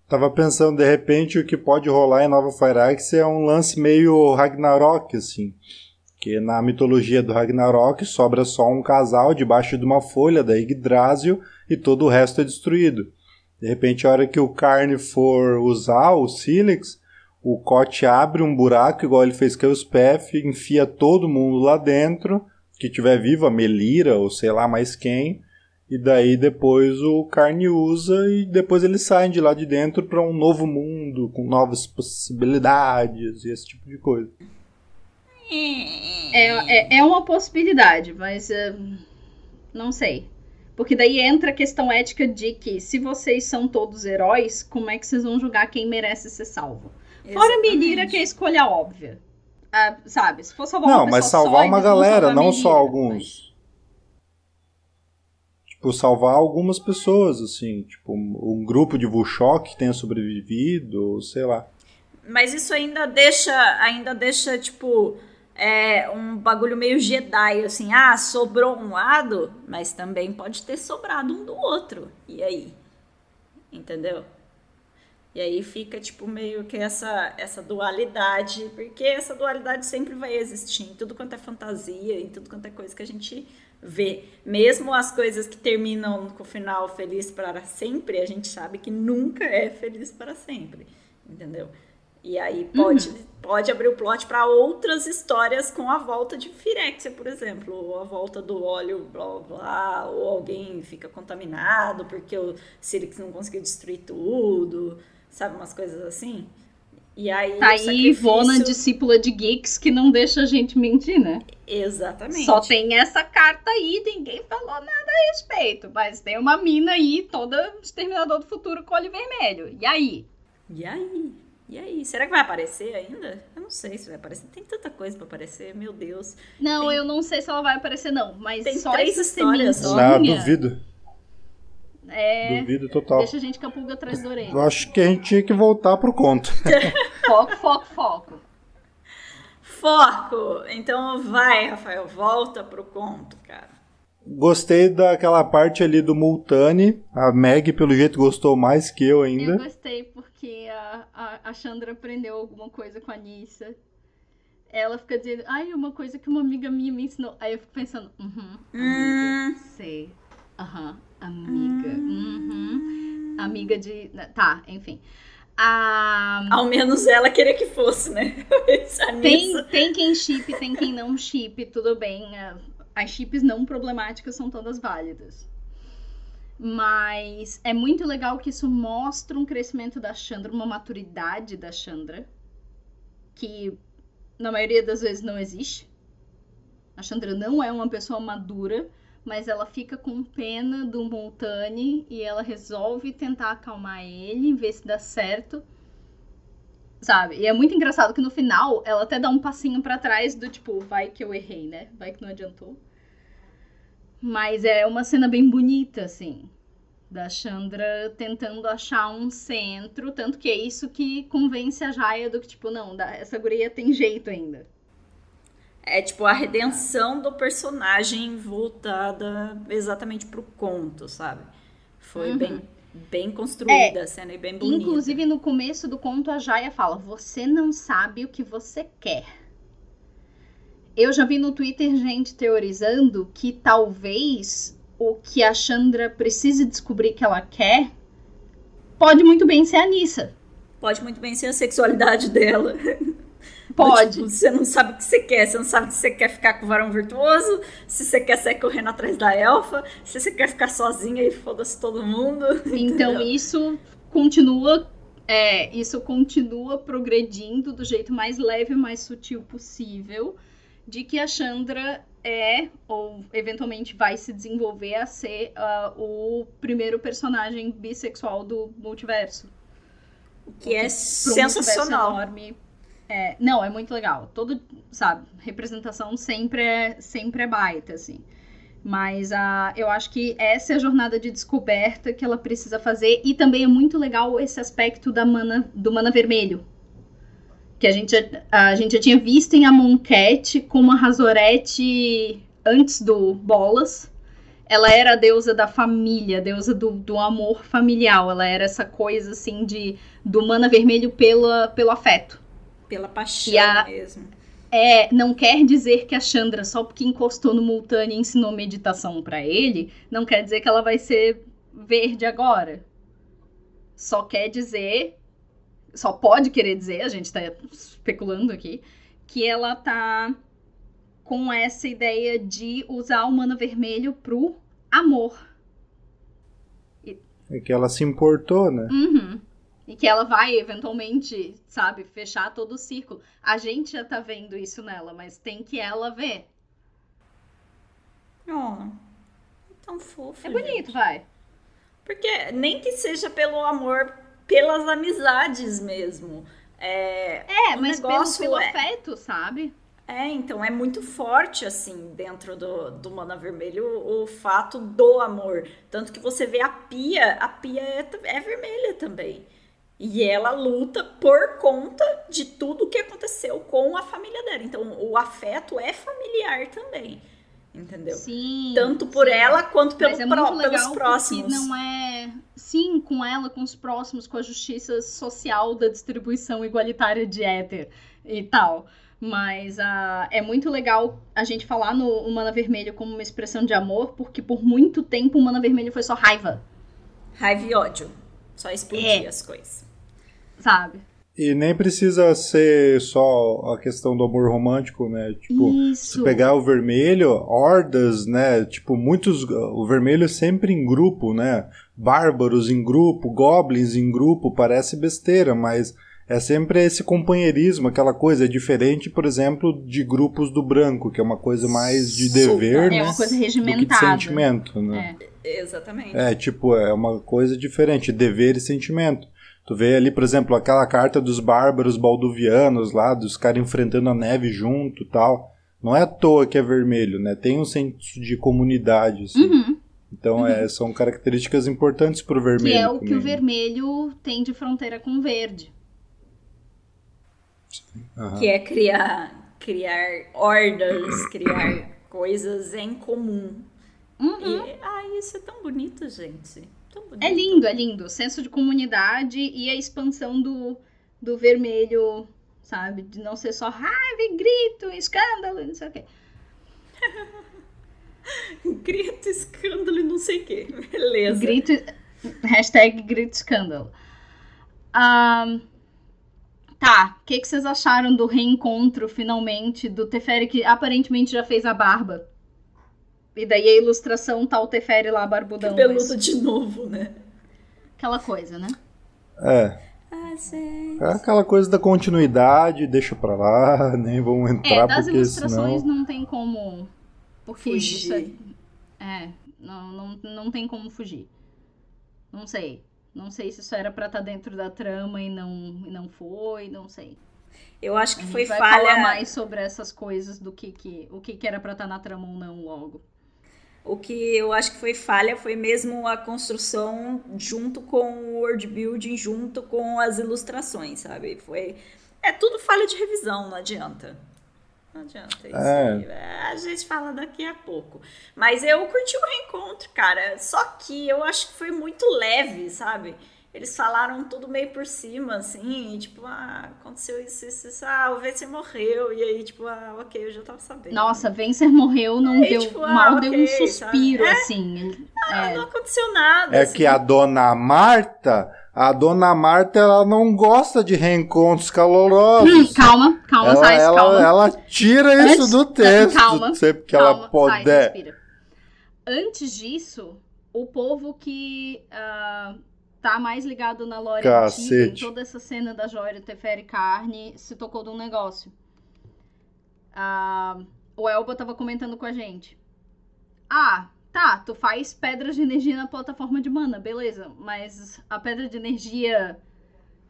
Tava pensando, de repente, o que pode rolar em Nova Fireax é um lance meio Ragnarok, assim. Que na mitologia do Ragnarok sobra só um casal debaixo de uma folha da Yggdrasil e todo o resto é destruído. De repente, a hora que o Carne for usar o Silix, o Cote abre um buraco, igual ele fez com o Spef, enfia todo mundo lá dentro, que tiver vivo, a Melira ou sei lá mais quem, e daí depois o Carne usa e depois eles saem de lá de dentro para um novo mundo, com novas possibilidades e esse tipo de coisa. É, é, é uma possibilidade, mas eh, não sei. Porque daí entra a questão ética de que se vocês são todos heróis, como é que vocês vão julgar quem merece ser salvo? Fora a Exatamente. Melira, que é a escolha óbvia. Ah, sabe, se for salvar Não, mas salvar só, uma galera, não só alguns. Tipo, salvar algumas pessoas, assim. Tipo, um um grupo de Vushok que tenha sobrevivido, ou sei lá. Mas isso ainda deixa, ainda deixa, tipo, é, um bagulho meio Jedi, assim, ah, sobrou um lado, mas também pode ter sobrado um do outro. E aí? Entendeu? E aí fica, tipo, meio que essa, essa dualidade, porque essa dualidade sempre vai existir em tudo quanto é fantasia, em tudo quanto é coisa que a gente vê. Mesmo as coisas que terminam com o final feliz para sempre, a gente sabe que nunca é feliz para sempre. Entendeu? E aí pode, pode abrir o plot para outras histórias com a volta de Firexia, por exemplo, ou a volta do óleo, blá blá blá, ou alguém fica contaminado porque o Sirix não conseguiu destruir tudo, sabe, umas coisas assim. E aí. Tá aí sacrifício- Ivona, discípula de Geeks, que não deixa a gente mentir, né? Exatamente. Só tem essa carta aí, ninguém falou nada a respeito. Mas tem uma mina aí, toda exterminador do futuro com olho vermelho. E aí? E aí? E aí? Será que vai aparecer ainda? Eu não sei se vai aparecer. Tem tanta coisa pra aparecer, meu Deus. Não, Tem- eu não sei se ela vai aparecer, não. Mas Tem só três histórias só. Sementinha duvido. é, Duvido total. deixa a gente com a pulga atrás da orelha. Eu acho que a gente tinha que voltar pro conto. Foco, foco, foco. Foco! Então vai, Rafael, volta pro conto, cara. Gostei daquela parte ali do Multani. A Meg, pelo jeito, gostou mais que eu Eu ainda. gostei porque a, a, a Chandra aprendeu alguma coisa com a Nissa. Ela fica dizendo, ai, uma coisa que uma amiga minha me ensinou. Aí eu fico pensando, uhum, amiga, Hum. sei. Aham, amiga. Uhum. Amiga de. Tá, enfim. A... Ao menos ela queria que fosse, né? Tem, tem quem chip, tem quem não chip, tudo bem. As chips não problemáticas são todas válidas. Mas é muito legal que isso mostra um crescimento da Chandra, uma maturidade da Chandra, que na maioria das vezes não existe. A Chandra não é uma pessoa madura, mas ela fica com pena do Montani e ela resolve tentar acalmar ele, ver se dá certo Sabe? E é muito engraçado que no final ela até dá um passinho para trás do tipo, vai que eu errei, né? Vai que não adiantou. Mas é uma cena bem bonita, assim. Da Chandra tentando achar um centro. Tanto que é isso que convence a Jaya do que, tipo, não, essa guria tem jeito ainda. É tipo a redenção do personagem voltada exatamente pro conto, sabe? Foi uhum. bem, bem construída é, a cena e bem bonita. Inclusive, no começo do conto, a Jaya fala: Você não sabe o que você quer. Eu já vi no Twitter gente teorizando que talvez o que a Chandra precise descobrir que ela quer pode muito bem ser a Nissa. Pode muito bem ser a sexualidade dela. Pode. Tipo, você não sabe o que você quer. Você não sabe se você quer ficar com o varão virtuoso, se você quer sair correndo atrás da elfa, se você quer ficar sozinha e foda-se todo mundo. Então entendeu? isso continua. É, isso continua progredindo do jeito mais leve e mais sutil possível. De que a Chandra é, ou eventualmente vai se desenvolver a ser uh, o primeiro personagem bissexual do multiverso. O que é sensacional. Enorme, é, não, é muito legal. Todo, sabe, representação sempre é, sempre é baita, assim. Mas a, eu acho que essa é a jornada de descoberta que ela precisa fazer. E também é muito legal esse aspecto da mana, do mana vermelho. Que a gente, a gente já tinha visto em Amonkhet como a Razorette antes do Bolas. Ela era a deusa da família, a deusa do, do amor familiar. Ela era essa coisa, assim, de do mana vermelho pela, pelo afeto. Pela paixão a, mesmo. É, não quer dizer que a Chandra, só porque encostou no Multani e ensinou meditação para ele, não quer dizer que ela vai ser verde agora. Só quer dizer, só pode querer dizer, a gente tá especulando aqui, que ela tá com essa ideia de usar o mana vermelho pro amor. É que ela se importou, né? Uhum. E que ela vai, eventualmente, sabe, fechar todo o círculo. A gente já tá vendo isso nela, mas tem que ela ver. Oh, tão fofo. É bonito, gente. vai. Porque nem que seja pelo amor, pelas amizades mesmo. É, é mas pelo, pelo é... afeto, sabe? É, então é muito forte, assim, dentro do, do Mana Vermelho, o, o fato do amor. Tanto que você vê a pia, a pia é, é vermelha também. E ela luta por conta de tudo que aconteceu com a família dela. Então, o afeto é familiar também. Entendeu? Sim. Tanto por sim. ela quanto pelo é pró pelos próximos. Não é. Sim, com ela, com os próximos, com a justiça social da distribuição igualitária de éter e tal. Mas uh, é muito legal a gente falar no Mana Vermelho como uma expressão de amor, porque por muito tempo o Mana Vermelho foi só raiva. Raiva e ódio. Só explodir é. as coisas sabe? E nem precisa ser só a questão do amor romântico, né? Tipo, Isso. se pegar o vermelho, hordas, né? Tipo, muitos. O vermelho sempre em grupo, né? Bárbaros em grupo, goblins em grupo, parece besteira, mas é sempre esse companheirismo, aquela coisa. É diferente, por exemplo, de grupos do branco, que é uma coisa mais de dever, é né? É uma coisa regimentada. de sentimento, né? É. Exatamente. É, tipo, é uma coisa diferente, dever e sentimento. Tu vê ali, por exemplo, aquela carta dos bárbaros balduvianos lá, dos caras enfrentando a neve junto tal. Não é à toa que é vermelho, né? Tem um senso de comunidade, assim. Uhum. Então, uhum. É, são características importantes pro vermelho. Que é o também. que o vermelho tem de fronteira com o verde. Uhum. Que é criar, criar hordas, criar coisas em comum. Uhum. E, ah, isso é tão bonito, gente. É lindo, é lindo. O senso de comunidade e a expansão do, do vermelho, sabe? De não ser só raiva, grito, escândalo, não sei o quê. grito, escândalo e não sei o quê. Beleza. Grito, hashtag grito, escândalo. Um, tá, o que, que vocês acharam do reencontro, finalmente, do Teferi, que aparentemente já fez a barba? E daí a ilustração tá o Teferi lá barbudão. Peludo mas... de novo, né? Aquela coisa, né? É. É aquela coisa da continuidade, deixa pra lá, nem vamos entrar é, das porque ilustrações senão... não tem como porque fugir. É, é não, não, não tem como fugir. Não sei. Não sei se isso era pra estar tá dentro da trama e não, e não foi, não sei. Eu acho que foi vai falha. falar mais sobre essas coisas do que, que o que, que era pra estar tá na trama ou não logo. O que eu acho que foi falha foi mesmo a construção junto com o world building, junto com as ilustrações, sabe? Foi. É tudo falha de revisão, não adianta. Não adianta isso. É. A gente fala daqui a pouco. Mas eu curti o reencontro, cara. Só que eu acho que foi muito leve, sabe? Eles falaram tudo meio por cima, assim, tipo, ah, aconteceu isso, isso, isso, ah, o Vencer morreu, e aí, tipo, ah, ok, eu já tava sabendo. Nossa, Vencer morreu, não aí, deu, tipo, ah, mal okay, deu um suspiro, assim. Ah, é. não aconteceu nada. É assim. que a dona Marta, a dona Marta, ela não gosta de reencontros calorosos. Hum, calma, calma, ela, Sais, ela, calma. Ela tira isso Antes, do texto, calma, sempre que calma, ela puder. Sais, Antes disso, o povo que... Uh, tá mais ligado na lore antiga, em toda essa cena da Joia Teferi Carne, se tocou de um negócio. Ah, o Elba tava comentando com a gente. Ah, tá, tu faz pedras de energia na plataforma de mana, beleza. Mas a pedra de energia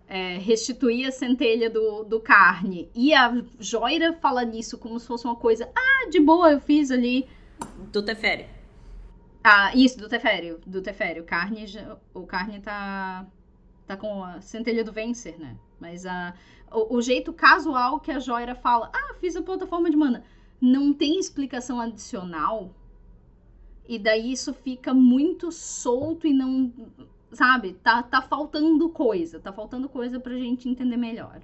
é, restituir a centelha do, do carne. E a Joira fala nisso como se fosse uma coisa. Ah, de boa, eu fiz ali. Do Teferi. Ah, isso, do Teferi. Do Teferi. O Carne, o Carne tá, tá com a centelha do Vencer, né? Mas a, o, o, jeito casual que a Joira fala, ah, fiz a plataforma de mana, não tem explicação adicional. E daí isso fica muito solto e não. Sabe? Tá, tá faltando coisa. Tá faltando coisa pra gente entender melhor.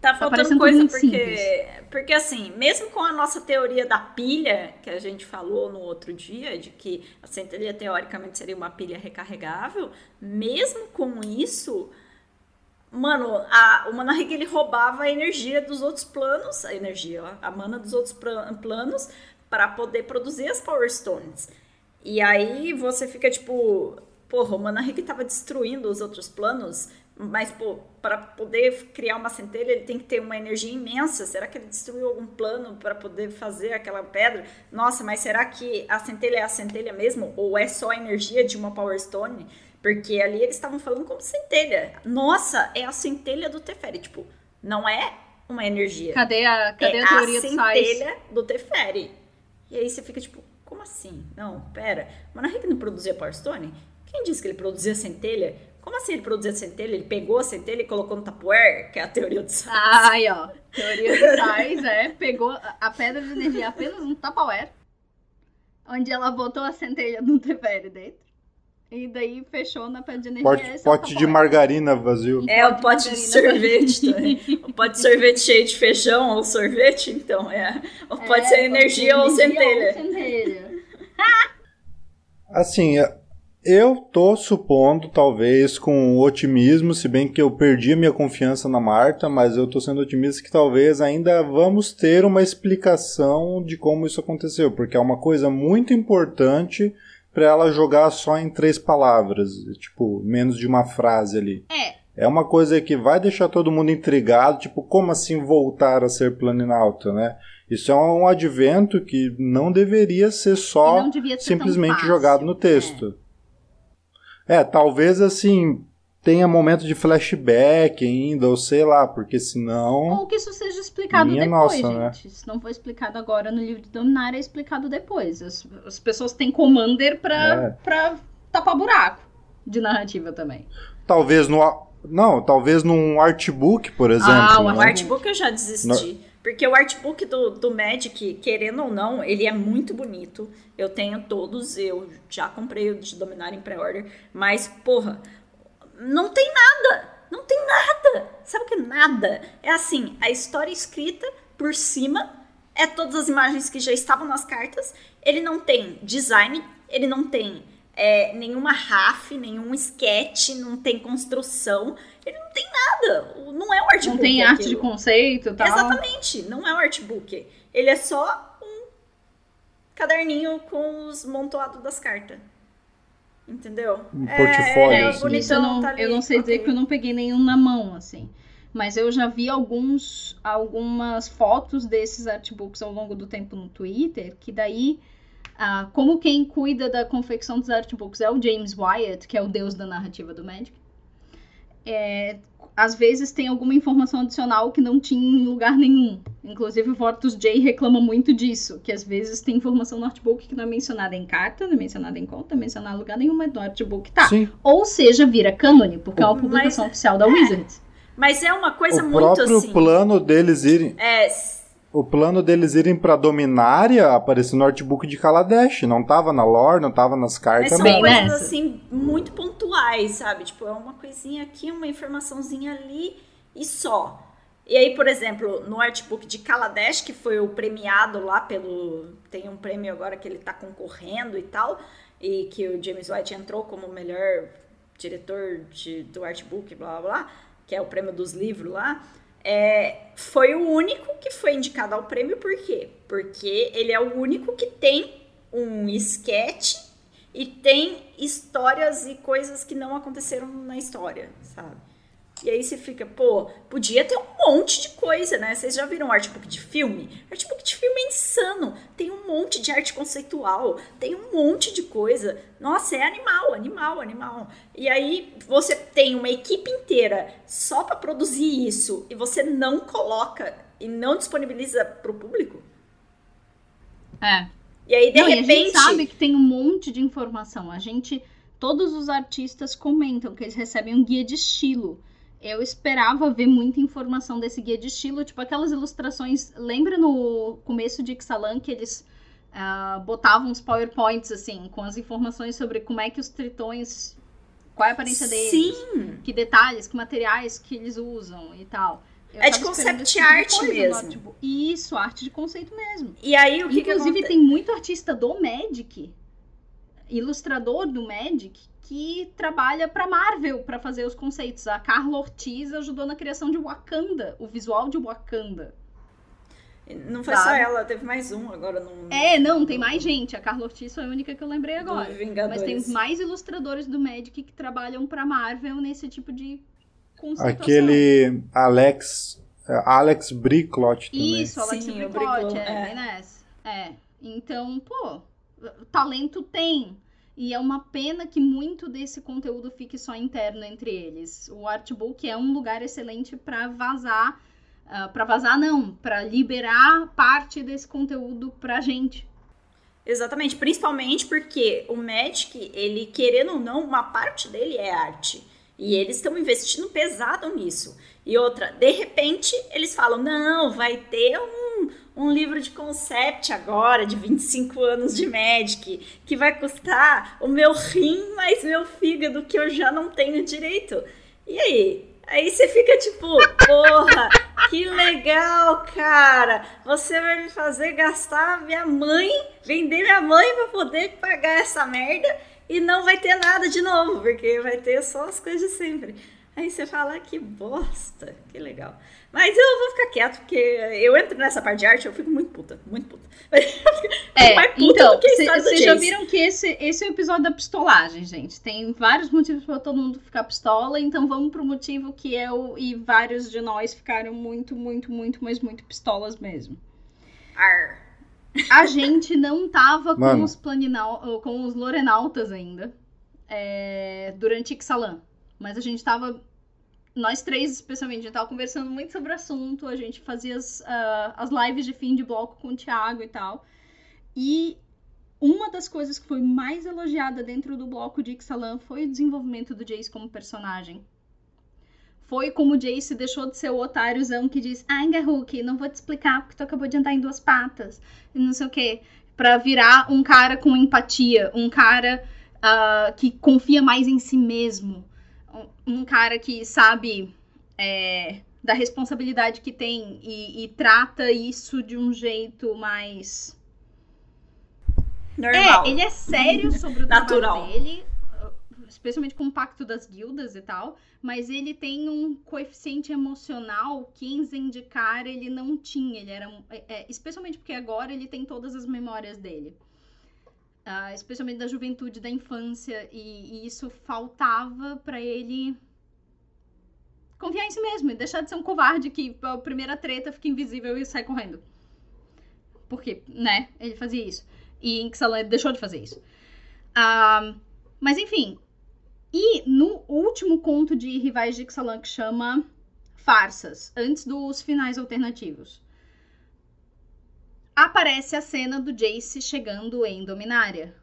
Tá, tá faltando coisa porque, porque, assim, mesmo com a nossa teoria da pilha, que a gente falou no outro dia, de que a centelha teoricamente seria uma pilha recarregável, mesmo com isso, mano, a, o Manahig ele roubava a energia dos outros planos, a energia, a mana dos outros planos, para poder produzir as Power Stones. E aí você fica tipo, porra, o Manahig tava destruindo os outros planos mas, pô, para poder criar uma centelha, ele tem que ter uma energia imensa. Será que ele destruiu algum plano para poder fazer aquela pedra? Nossa, mas será que a centelha é a centelha mesmo? Ou é só a energia de uma Power Stone? Porque ali eles estavam falando como centelha. Nossa, é a centelha do Teferi. Tipo, não é uma energia. Cadê a, cadê é a teoria a centelha do Teferi. E aí você fica tipo, como assim? Não, pera. Manahik não produzia Power Stone? Quem disse que ele produzia centelha? Como assim ele produzia centelha? Ele pegou a centelha e colocou no Tupperware, que é a teoria do sais. Ai, ó. Teoria do sais, é. Pegou a pedra de energia apenas no Tupperware, onde ela botou a centelha do Teferi dentro. E daí fechou na pedra de energia. Pote, é pote de margarina vazio. É, o pote de, de sorvete também. o pote de sorvete cheio de feijão ou sorvete, então é. Ou pode é, ser energia, ou, energia centelha. ou centelha. assim, eu tô supondo, talvez, com otimismo, se bem que eu perdi a minha confiança na Marta, mas eu tô sendo otimista que talvez ainda vamos ter uma explicação de como isso aconteceu, porque é uma coisa muito importante para ela jogar só em três palavras, tipo, menos de uma frase ali. É. É uma coisa que vai deixar todo mundo intrigado, tipo, como assim voltar a ser planinauta, né? Isso é um advento que não deveria ser só ser simplesmente jogado no texto. É. É, talvez assim tenha momento de flashback ainda, ou sei lá, porque senão. Ou que isso seja explicado depois, nossa, né? gente. Né? Se não for explicado agora no livro de Dominar, é explicado depois. As, as pessoas têm Commander pra, é. pra tapar buraco de narrativa também. Talvez no. Não, talvez num artbook, por exemplo. Ah, o né? artbook eu já desisti. No... Porque o artbook do, do Magic, querendo ou não, ele é muito bonito. Eu tenho todos, eu já comprei o de Dominar em pré-order. Mas, porra, não tem nada. Não tem nada. Sabe o que é nada? É assim, a história escrita por cima é todas as imagens que já estavam nas cartas. Ele não tem design, ele não tem é, nenhuma RAF, nenhum sketch, não tem construção. Ele não tem nada. Não é um artbook. Não tem arte de conceito tal. Exatamente. Não é um artbook. Ele é só um caderninho com os montoados das cartas. Entendeu? Um é, portfólio. É, assim. Isso eu não, tá eu não sei okay. dizer que eu não peguei nenhum na mão, assim. Mas eu já vi alguns, algumas fotos desses artbooks ao longo do tempo no Twitter, que daí Uh, como quem cuida da confecção dos artbooks é o James Wyatt, que é o deus da narrativa do Magic, é, às vezes tem alguma informação adicional que não tinha em lugar nenhum. Inclusive o Vortus J reclama muito disso, que às vezes tem informação no artbook que não é mencionada em carta, não é mencionada em conta, não é mencionada em lugar nenhum, mas no artbook tá. Sim. Ou seja, vira cânone, porque é uma publicação mas, oficial da é, Wizards. Mas é uma coisa o muito assim... O próprio plano deles irem... É o plano deles irem pra Dominária apareceu no artbook de Kaladesh. Não tava na lore, não tava nas cartas. Mas são coisas assim muito pontuais, sabe? Tipo, é uma coisinha aqui, uma informaçãozinha ali e só. E aí, por exemplo, no artbook de Kaladesh, que foi o premiado lá pelo. Tem um prêmio agora que ele tá concorrendo e tal, e que o James White entrou como melhor diretor de, do artbook, blá blá blá, que é o prêmio dos livros lá é, foi o único que foi indicado ao prêmio, por quê? Porque ele é o único que tem um sketch e tem histórias e coisas que não aconteceram na história, sabe? E aí você fica, pô, podia ter um monte de coisa, né? Vocês já viram artbook de filme? Artbook de filme é insano. Tem um monte de arte conceitual, tem um monte de coisa. Nossa, é animal, animal, animal. E aí você tem uma equipe inteira só para produzir isso e você não coloca e não disponibiliza para o público? É. E aí, de não, repente. a gente sabe que tem um monte de informação. A gente. Todos os artistas comentam que eles recebem um guia de estilo eu esperava ver muita informação desse guia de estilo, tipo aquelas ilustrações. Lembra no começo de Ixalan que eles uh, botavam uns PowerPoints, assim, com as informações sobre como é que os tritões. Qual é a aparência deles? Sim! Que detalhes, que materiais que eles usam e tal. Eu é de concept tipo art mesmo. Tipo, isso, arte de conceito mesmo. E aí o que Inclusive, que tem muito artista do Magic, ilustrador do Magic, que trabalha para Marvel para fazer os conceitos. A Carla Ortiz ajudou na criação de Wakanda, o visual de Wakanda. Não foi sabe? só ela, teve mais um agora não. É, não, tem mais gente. A Carla Ortiz foi a única que eu lembrei agora. Mas tem mais ilustradores do Magic que trabalham para Marvel nesse tipo de conceituação. Aquele Alex Alex Bricklot também. Isso, Alex Sim, Bricklot, é, é. é. Então, pô, talento tem. E é uma pena que muito desse conteúdo fique só interno entre eles. O artbook é um lugar excelente para vazar, uh, ah, para vazar não, para liberar parte desse conteúdo pra gente. Exatamente, principalmente porque o Magic, ele querendo ou não, uma parte dele é arte. E eles estão investindo pesado nisso. E outra, de repente, eles falam: não, vai ter um, um livro de concept agora, de 25 anos de Magic, que vai custar o meu rim mais meu fígado, que eu já não tenho direito. E aí? Aí você fica tipo, porra, que legal, cara. Você vai me fazer gastar minha mãe, vender minha mãe para poder pagar essa merda e não vai ter nada de novo, porque vai ter só as coisas de sempre. Aí você fala, ah, que bosta, que legal. Mas eu vou ficar quieto, porque eu entro nessa parte de arte, eu fico muito puta, muito puta. É, mais puta então, vocês já viram que esse, esse é o episódio da pistolagem, gente. Tem vários motivos para todo mundo ficar pistola, então vamos pro motivo que eu e vários de nós ficaram muito, muito, muito, mas muito pistolas mesmo. Ar. A gente não tava com os, planinal, com os Lorenautas ainda é, durante Ixalan. Mas a gente tava nós três, especialmente, a gente tava conversando muito sobre o assunto, a gente fazia as, uh, as lives de fim de bloco com o Thiago e tal. E uma das coisas que foi mais elogiada dentro do bloco de Ixalan foi o desenvolvimento do Jace como personagem. Foi como o Jace deixou de ser o otáriozão que diz: Ai, Garruk, não vou te explicar porque tu acabou de andar em duas patas. E não sei o quê. Pra virar um cara com empatia, um cara uh, que confia mais em si mesmo um cara que sabe é, da responsabilidade que tem e, e, trata isso de um jeito mais. Normal. É, ele é sério sobre o Natural. trabalho dele, especialmente com o pacto das guildas e tal, mas ele tem um coeficiente emocional que em Zendikar ele não tinha. Ele era. É, é, especialmente porque agora ele tem todas as memórias dele. Uh, especialmente da juventude, da infância, e, e isso faltava para ele confiar em si mesmo e deixar de ser um covarde que a primeira treta fica invisível e sai correndo. Porque, né, ele fazia isso. E em deixou de fazer isso. Ah, mas enfim. E no último conto de Rivais de Ixalan, que chama Farsas, antes dos finais alternativos, aparece a cena do Jace chegando em Dominária.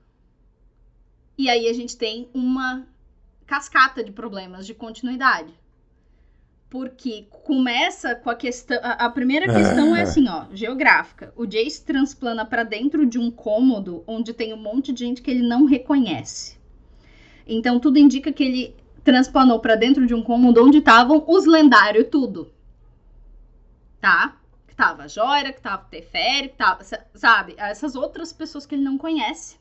E aí a gente tem uma cascata de problemas de continuidade. Porque começa com a questão. A, primeira questão é assim, ó, geográfica. O Jace transplana para dentro de um cômodo onde tem um monte de gente que ele não reconhece. Então tudo indica que ele transplanou para dentro de um cômodo onde estavam os lendários tudo. Tá? Que tava a Joira, que tava o Teferi, que tava, sabe? Essas outras pessoas que ele não conhece.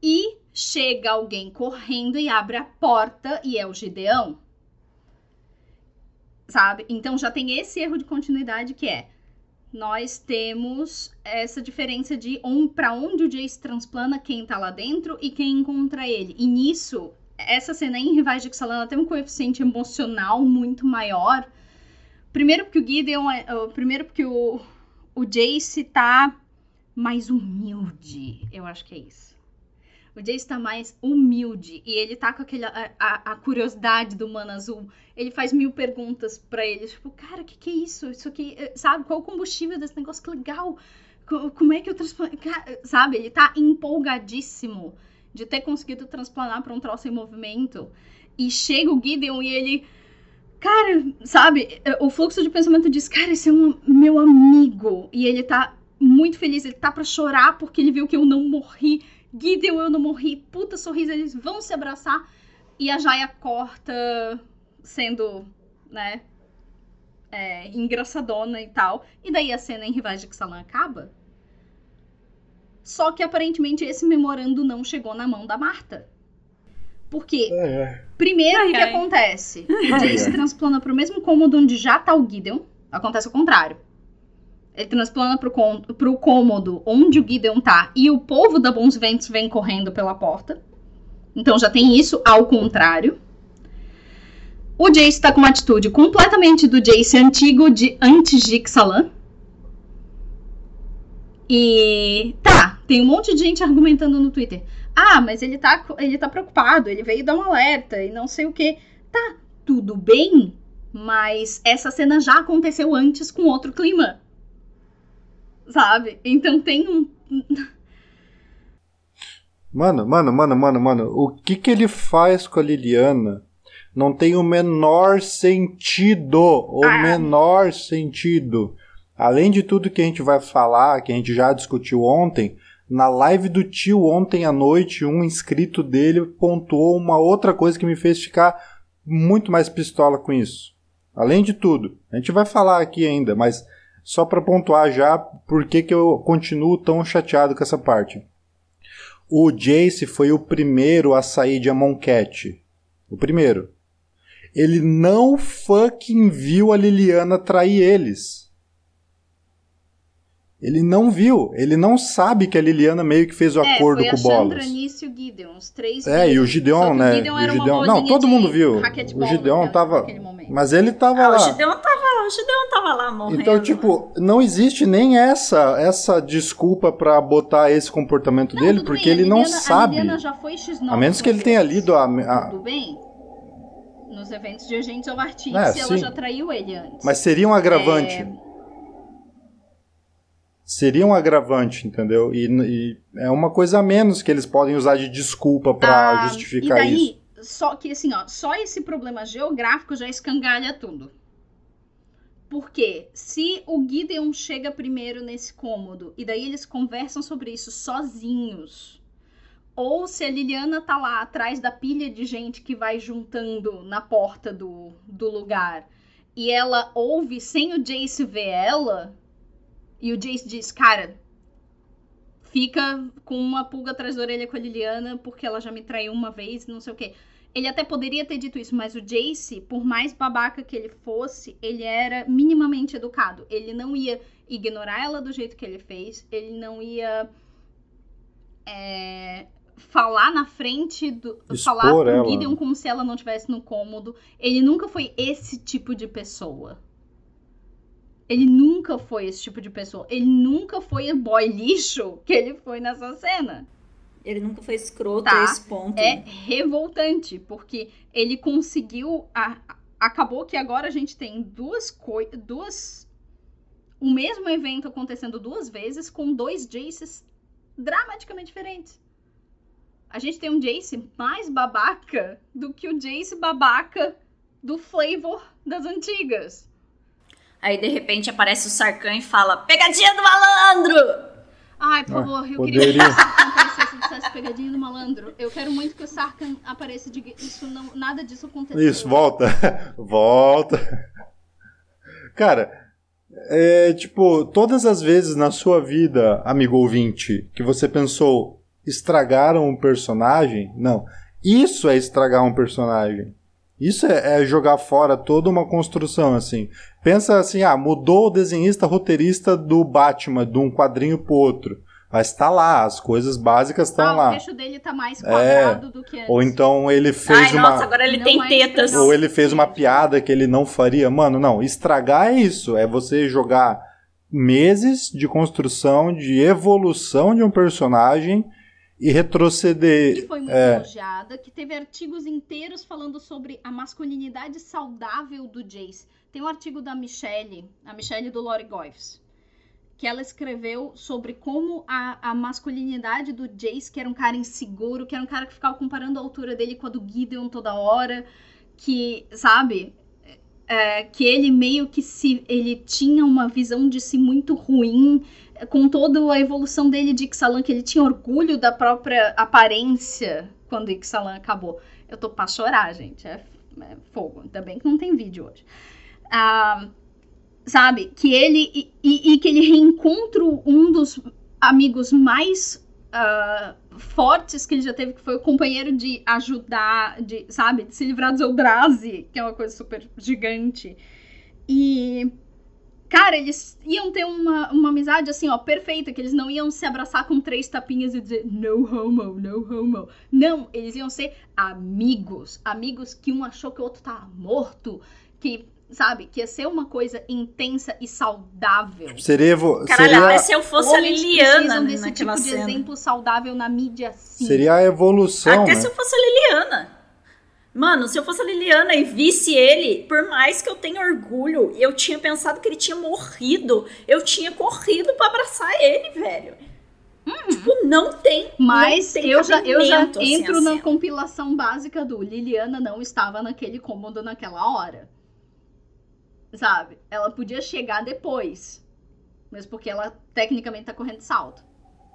E chega alguém correndo e abre a porta e é o Gideão. Sabe? Então já tem esse erro de continuidade que é nós temos essa diferença de um, para onde o Jace transplana quem tá lá dentro e quem encontra ele. E nisso, essa cena em Rivais de Ixalan tem um coeficiente emocional muito maior. Primeiro porque o Gideon é, primeiro porque o, o Jace tá mais humilde, eu acho que é isso. O Jace tá mais humilde e ele tá com aquele, a, a, curiosidade do Mano Azul. Ele faz mil perguntas para ele, tipo, cara, o que, que é isso? Isso aqui, eh, sabe? Qual o combustível desse negócio? Que legal! Como é que eu transplano? Sabe? Ele tá empolgadíssimo de ter conseguido transplanar para um troço em movimento. E chega o Gideon e ele. Cara, sabe? Eh, o fluxo de pensamento diz: Cara, esse é um meu amigo. E ele tá muito feliz, ele tá para chorar porque ele viu que eu não morri. Gideon, eu não morri, puta sorriso, eles vão se abraçar. E a Jaya corta, sendo, né, é, engraçadona e tal. E daí a cena em Rivais de Xalan acaba. Só que aparentemente esse memorando não chegou na mão da Marta. Porque, é. primeiro, o que ai. acontece? O Jace transplana pro mesmo cômodo onde já tá o Gideon. Acontece o contrário. Ele transplana pro, pro cômodo onde o Gideon tá e o povo da Bons Ventos vem correndo pela porta. Então já tem isso ao contrário. O Jace tá com uma atitude completamente do Jace antigo de antes de Ixalan. E tá, tem um monte de gente argumentando no Twitter. Ah, mas ele tá, ele tá preocupado, ele veio dar um alerta e não sei o que. Tá, tudo bem, mas essa cena já aconteceu antes com outro clima sabe? Então tem um. Mano, mano, mano, mano, mano, o que que ele faz com a Liliana não tem o menor sentido. O ah. menor sentido. Além de tudo que a gente vai falar, que a gente já discutiu ontem, na live do tio ontem à noite, um inscrito dele pontuou uma outra coisa que me fez ficar muito mais pistola com isso. Além de tudo, a gente vai falar aqui ainda, mas só para pontuar já por que, que eu continuo tão chateado com essa parte. O Jace foi o primeiro a sair de Amonkhet. O primeiro. Ele não fucking viu a Liliana trair eles. Ele não viu, ele não sabe que a Liliana meio que fez o é, acordo com o Bolas. Nisso e o Gideon, os três. É, e o Gideon, né? O Gideon, o Gideon... Não, todo mundo viu. O Gideon tava. Mas ele tava ah, lá. O Gideon tava lá, o Gideon tava lá morrendo. Então, tipo, não existe nem essa essa desculpa para botar esse comportamento não, dele, porque bem, ele Liliana, não sabe. A, já foi X9 a menos que ele tenha lido a, a... Tudo bem? Nos eventos de Agentes of Artists, é, ela já traiu ele antes. Mas seria um agravante. É seria um agravante, entendeu? E, e, é uma coisa a menos que eles podem usar de desculpa para ah, justificar e daí, isso. Só que assim, ó, só esse problema geográfico já escangalha tudo. Porque se o Gideon chega primeiro nesse cômodo e daí eles conversam sobre isso sozinhos, ou se a Liliana tá lá atrás da pilha de gente que vai juntando na porta do, do lugar e ela ouve sem o Jace ver ela, e o Jace diz, cara, fica com uma pulga atrás da orelha com a Liliana porque ela já me traiu uma vez, não sei o quê. Ele até poderia ter dito isso, mas o Jace, por mais babaca que ele fosse, ele era minimamente educado. Ele não ia ignorar ela do jeito que ele fez, ele não ia é, falar na frente do. Expor falar pro ela. Gideon como se ela não estivesse no cômodo. Ele nunca foi esse tipo de pessoa Ele nunca foi esse tipo de pessoa. Ele nunca foi o boy lixo que ele foi nessa cena. Ele nunca foi escroto Tá. a esse ponto. É revoltante, porque ele conseguiu. a- acabou que agora a gente tem duas coisas. Duas. O mesmo evento acontecendo duas vezes com dois Jaces dramaticamente diferentes. A gente tem um Jace mais babaca do que o Jace babaca do Flavor das antigas. Aí de repente aparece o Sarkhan e fala: Pegadinha do malandro! Ai, por Ah, favor, eu poderia. queria que o Sarkhan aparecesse e dissesse pegadinha do malandro. Eu quero muito que o Sarkhan apareça e diga isso não, nada disso aconteceu. Isso, volta. volta. Cara, é tipo, todas as vezes na sua vida, amigo ouvinte, que você pensou estragaram um personagem, não. Isso é estragar um personagem. Isso é, é jogar fora toda uma construção, assim. Pensa assim, ah, mudou o desenhista roteirista do Batman de um quadrinho pro outro. Mas tá lá, as coisas básicas estão ah, o lá. queixo dele tá mais quadrado do que antes. Ou então ele fez Ai, uma. nossa, agora ele Não tem é tetas. Ou ele fez uma piada que ele não faria. Mano, não. Estragar é isso. É você jogar meses de construção, de evolução de um personagem e que retroceder. foi muito é. elogiada, que teve artigos inteiros falando sobre a masculinidade saudável do Jace. Tem um artigo da Michelle, a Michelle do Lori Goyves, que ela escreveu sobre como a, a masculinidade do Jace, que era um cara inseguro, que era um cara que ficava comparando a altura dele com a do Gideon toda hora, que, sabe, é, que ele meio que se ele tinha uma visão de si muito ruim, com toda a evolução dele de Ixalan, que ele tinha orgulho da própria aparência quando Ixalan acabou. Eu tô pra chorar, gente. É, é fogo. Ainda bem que não tem vídeo hoje. Ah, sabe? Que ele. E, e- que ele reencontra um dos amigos mais ah, fortes que ele já teve, que foi o companheiro de ajudar, de, sabe? De se livrar do Eldrazi, que é uma coisa super gigante. E. Cara, eles iam ter uma, uma amizade assim, ó, perfeita, que eles não iam se abraçar com três tapinhas e dizer no homo, no homo. Não, eles iam ser amigos. Amigos que um achou que o outro tava morto, que, sabe, que ia ser uma coisa intensa e saudável. Seria, Caralho, seria, até se eu fosse a Liliana né, desse naquela tipo de cena. exemplo saudável na mídia, sim. seria a evolução. Até né? se eu fosse a Liliana. Mano, se eu fosse a Liliana e visse ele, por mais que eu tenha orgulho, eu tinha pensado que ele tinha morrido, eu tinha corrido pra abraçar ele, velho. Tipo, não tem. Mas não tem eu já, eu já assim, entro a na cena. compilação básica do Liliana não estava naquele cômodo naquela hora. Sabe? Ela podia chegar depois. Mesmo porque ela tecnicamente tá correndo salto.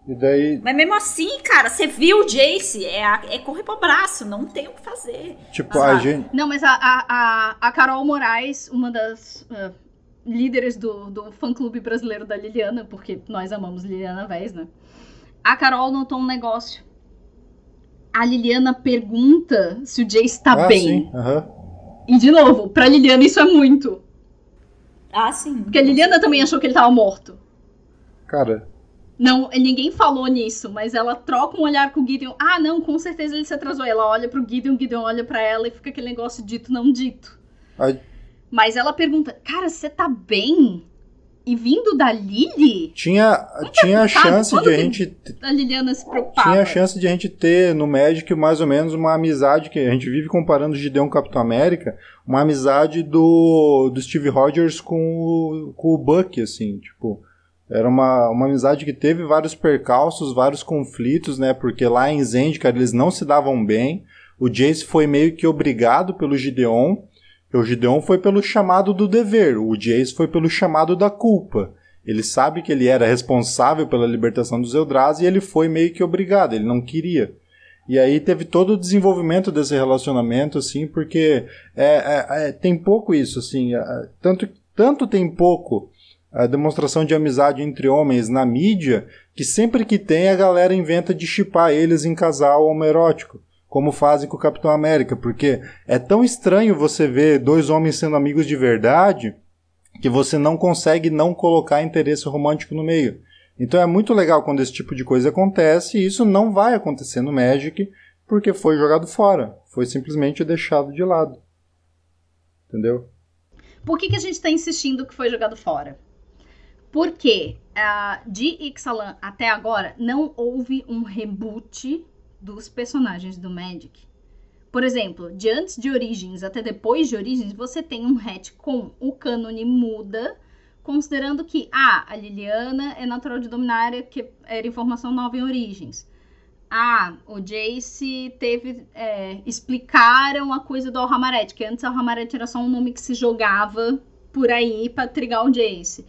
E daí, Mas mesmo assim, cara, você viu o Jace, é, a- é correr pro braço, não tem o que fazer. tipo, a gente. Não, mas a, a, a, a Carol Moraes, uma das ah, líderes do, do fã-clube brasileiro da Liliana, porque nós amamos Liliana Vez, né? A Carol notou um negócio. A Liliana pergunta se o Jace tá ah, bem. sim. aham. E de novo, pra Liliana isso é muito. Ah, sim. Porque a Liliana também achou que ele tava morto. Cara, Não, ninguém falou nisso, mas ela troca um olhar com o Gideon. Ah, não, com certeza ele se atrasou. Ela olha pro Gideon, o Gideon olha pra ela e fica aquele negócio dito, não dito. a- Mas ela pergunta, cara, você tá bem? E vindo da Lily? tinha, tinha a chance de a gente A Liliana se preocupava. Tinha a chance de a gente ter no Magic mais ou menos uma amizade que a gente vive comparando o Gideon com o Capitão América, uma amizade do, do Steve Rogers com o, com o Buck, assim, tipo, era uma, uma amizade que teve vários percalços, vários conflitos, né, porque lá em Zendikar eles não se davam bem, o Jace foi meio que obrigado pelo Gideon, o Gideon foi pelo chamado do dever, o Jace foi pelo chamado da culpa. Ele sabe que ele era responsável pela libertação dos Eldrazi e ele foi meio que obrigado, ele não queria. E aí teve todo o desenvolvimento desse relacionamento, assim, porque é, é- é- tem pouco isso, assim, é, tanto, tanto tem pouco a demonstração de amizade entre homens na mídia, que sempre que tem a galera inventa de chipar eles em casal homoerótico, como fazem com o Capitão América, porque é tão estranho você ver dois homens sendo amigos de verdade que você não consegue não colocar interesse romântico no meio. Então é muito legal quando esse tipo de coisa acontece e isso não vai acontecer no Magic porque foi jogado fora, foi simplesmente deixado de lado. Entendeu? Por que, que a gente está insistindo que foi jogado fora? Porque uh, de Ixalan até agora não houve um reboot dos personagens do Magic. Por exemplo, de antes de Origins até depois de Origins, você tem um retcon. O cânone muda, considerando que ah, a Liliana é natural de Dominária, que era informação nova em Origins. Ah, o Jace teve. É, explicaram a coisa do Alhamaret, que antes Alhamaret era só um nome que se jogava por aí para trigar o Jace.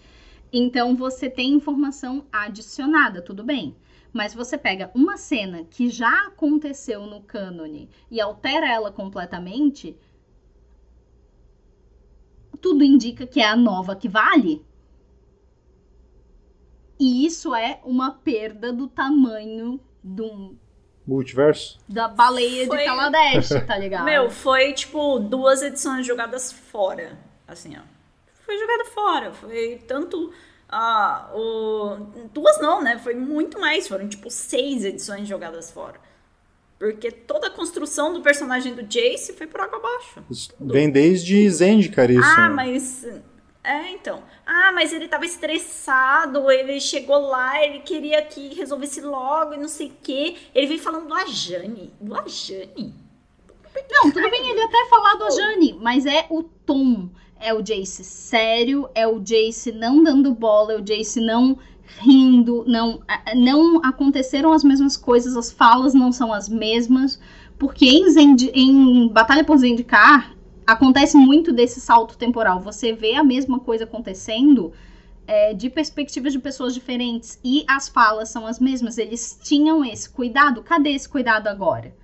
Então você tem informação adicionada, tudo bem. Mas você pega uma cena que já aconteceu no cânone e altera ela completamente, tudo indica que é a nova que vale. E isso é uma perda do tamanho do multiverso da baleia foi... de Kaladesh, tá ligado? Meu, foi tipo duas edições jogadas fora, assim, ó. Foi jogada fora, foi tanto ah, o... duas não, né? Foi muito mais, foram tipo seis edições jogadas fora. Porque toda a construção do personagem do Jace foi por água abaixo. Vem desde Zendikar isso. Ah, né? mas é, então. Ah, mas ele tava estressado, ele chegou lá, ele queria que resolvesse logo e não sei o quê. Ele veio falando do Ajane. Do Ajane? Não, tudo bem ele até falar do Ajane, mas é o tom. É o Jace sério, é o Jace não dando bola, é o Jace não rindo, não, não aconteceram as mesmas coisas, as falas não são as mesmas, porque em, Zend, em Batalha por Zendikar, acontece muito desse salto temporal. Você vê a mesma coisa acontecendo é, de perspectivas de pessoas diferentes e as falas são as mesmas. Eles tinham esse cuidado. Cadê esse cuidado agora?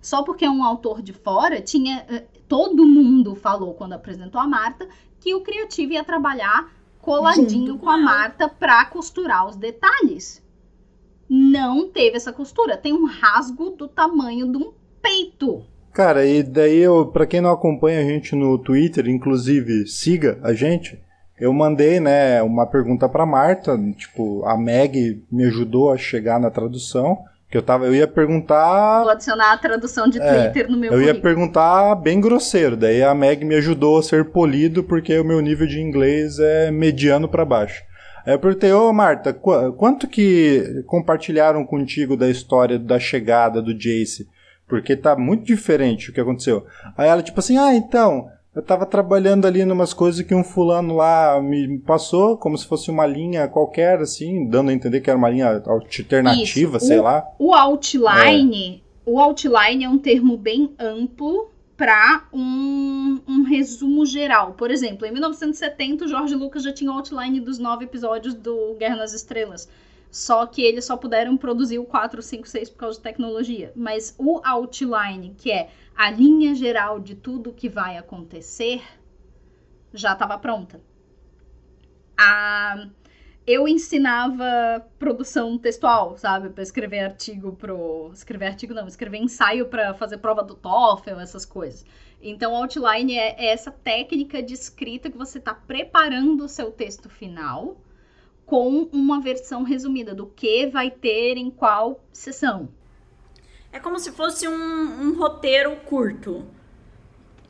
Só porque um autor de fora, tinha é, todo mundo falou quando apresentou a Marta que o criativo ia trabalhar coladinho Junto com a Marta para costurar os detalhes. Não teve essa costura. Tem um rasgo do tamanho de um peito. Cara, e daí eu, pra quem não acompanha a gente no Twitter, inclusive siga a gente, eu mandei, né, uma pergunta pra Marta, tipo, a Meg me ajudou a chegar na tradução, que eu tava, eu ia perguntar... Vou adicionar a tradução de é, Twitter no meu Eu currículo. ia perguntar bem grosseiro, daí a Meg me ajudou a ser polido, porque o meu nível de inglês é mediano para baixo. Aí eu perguntei, ô Marta, qu quanto que compartilharam contigo da história da chegada do Jace? Porque tá muito diferente o que aconteceu. Aí ela, tipo assim, ah, então, eu tava trabalhando ali numas coisas que um fulano lá me passou, como se fosse uma linha qualquer, assim, dando a entender que era uma linha alternativa, Isso. sei o, lá. O outline, é. o outline é um termo bem amplo para um, um, resumo geral. Por exemplo, em 1970, o Jorge Lucas já tinha o outline dos nove episódios do Guerra nas Estrelas. Só que eles só puderam produzir o 4, 5, 6 por causa de tecnologia. Mas o outline, que é a linha geral de tudo que vai acontecer, já estava pronta. A... Eu ensinava produção textual, sabe? Para escrever artigo pro. Escrever artigo não, escrever ensaio para fazer prova do TOEFL, essas coisas. Então, outline é, é essa técnica de escrita que você está preparando o seu texto final com uma versão resumida do que vai ter em qual sessão. É como se fosse um, um roteiro curto.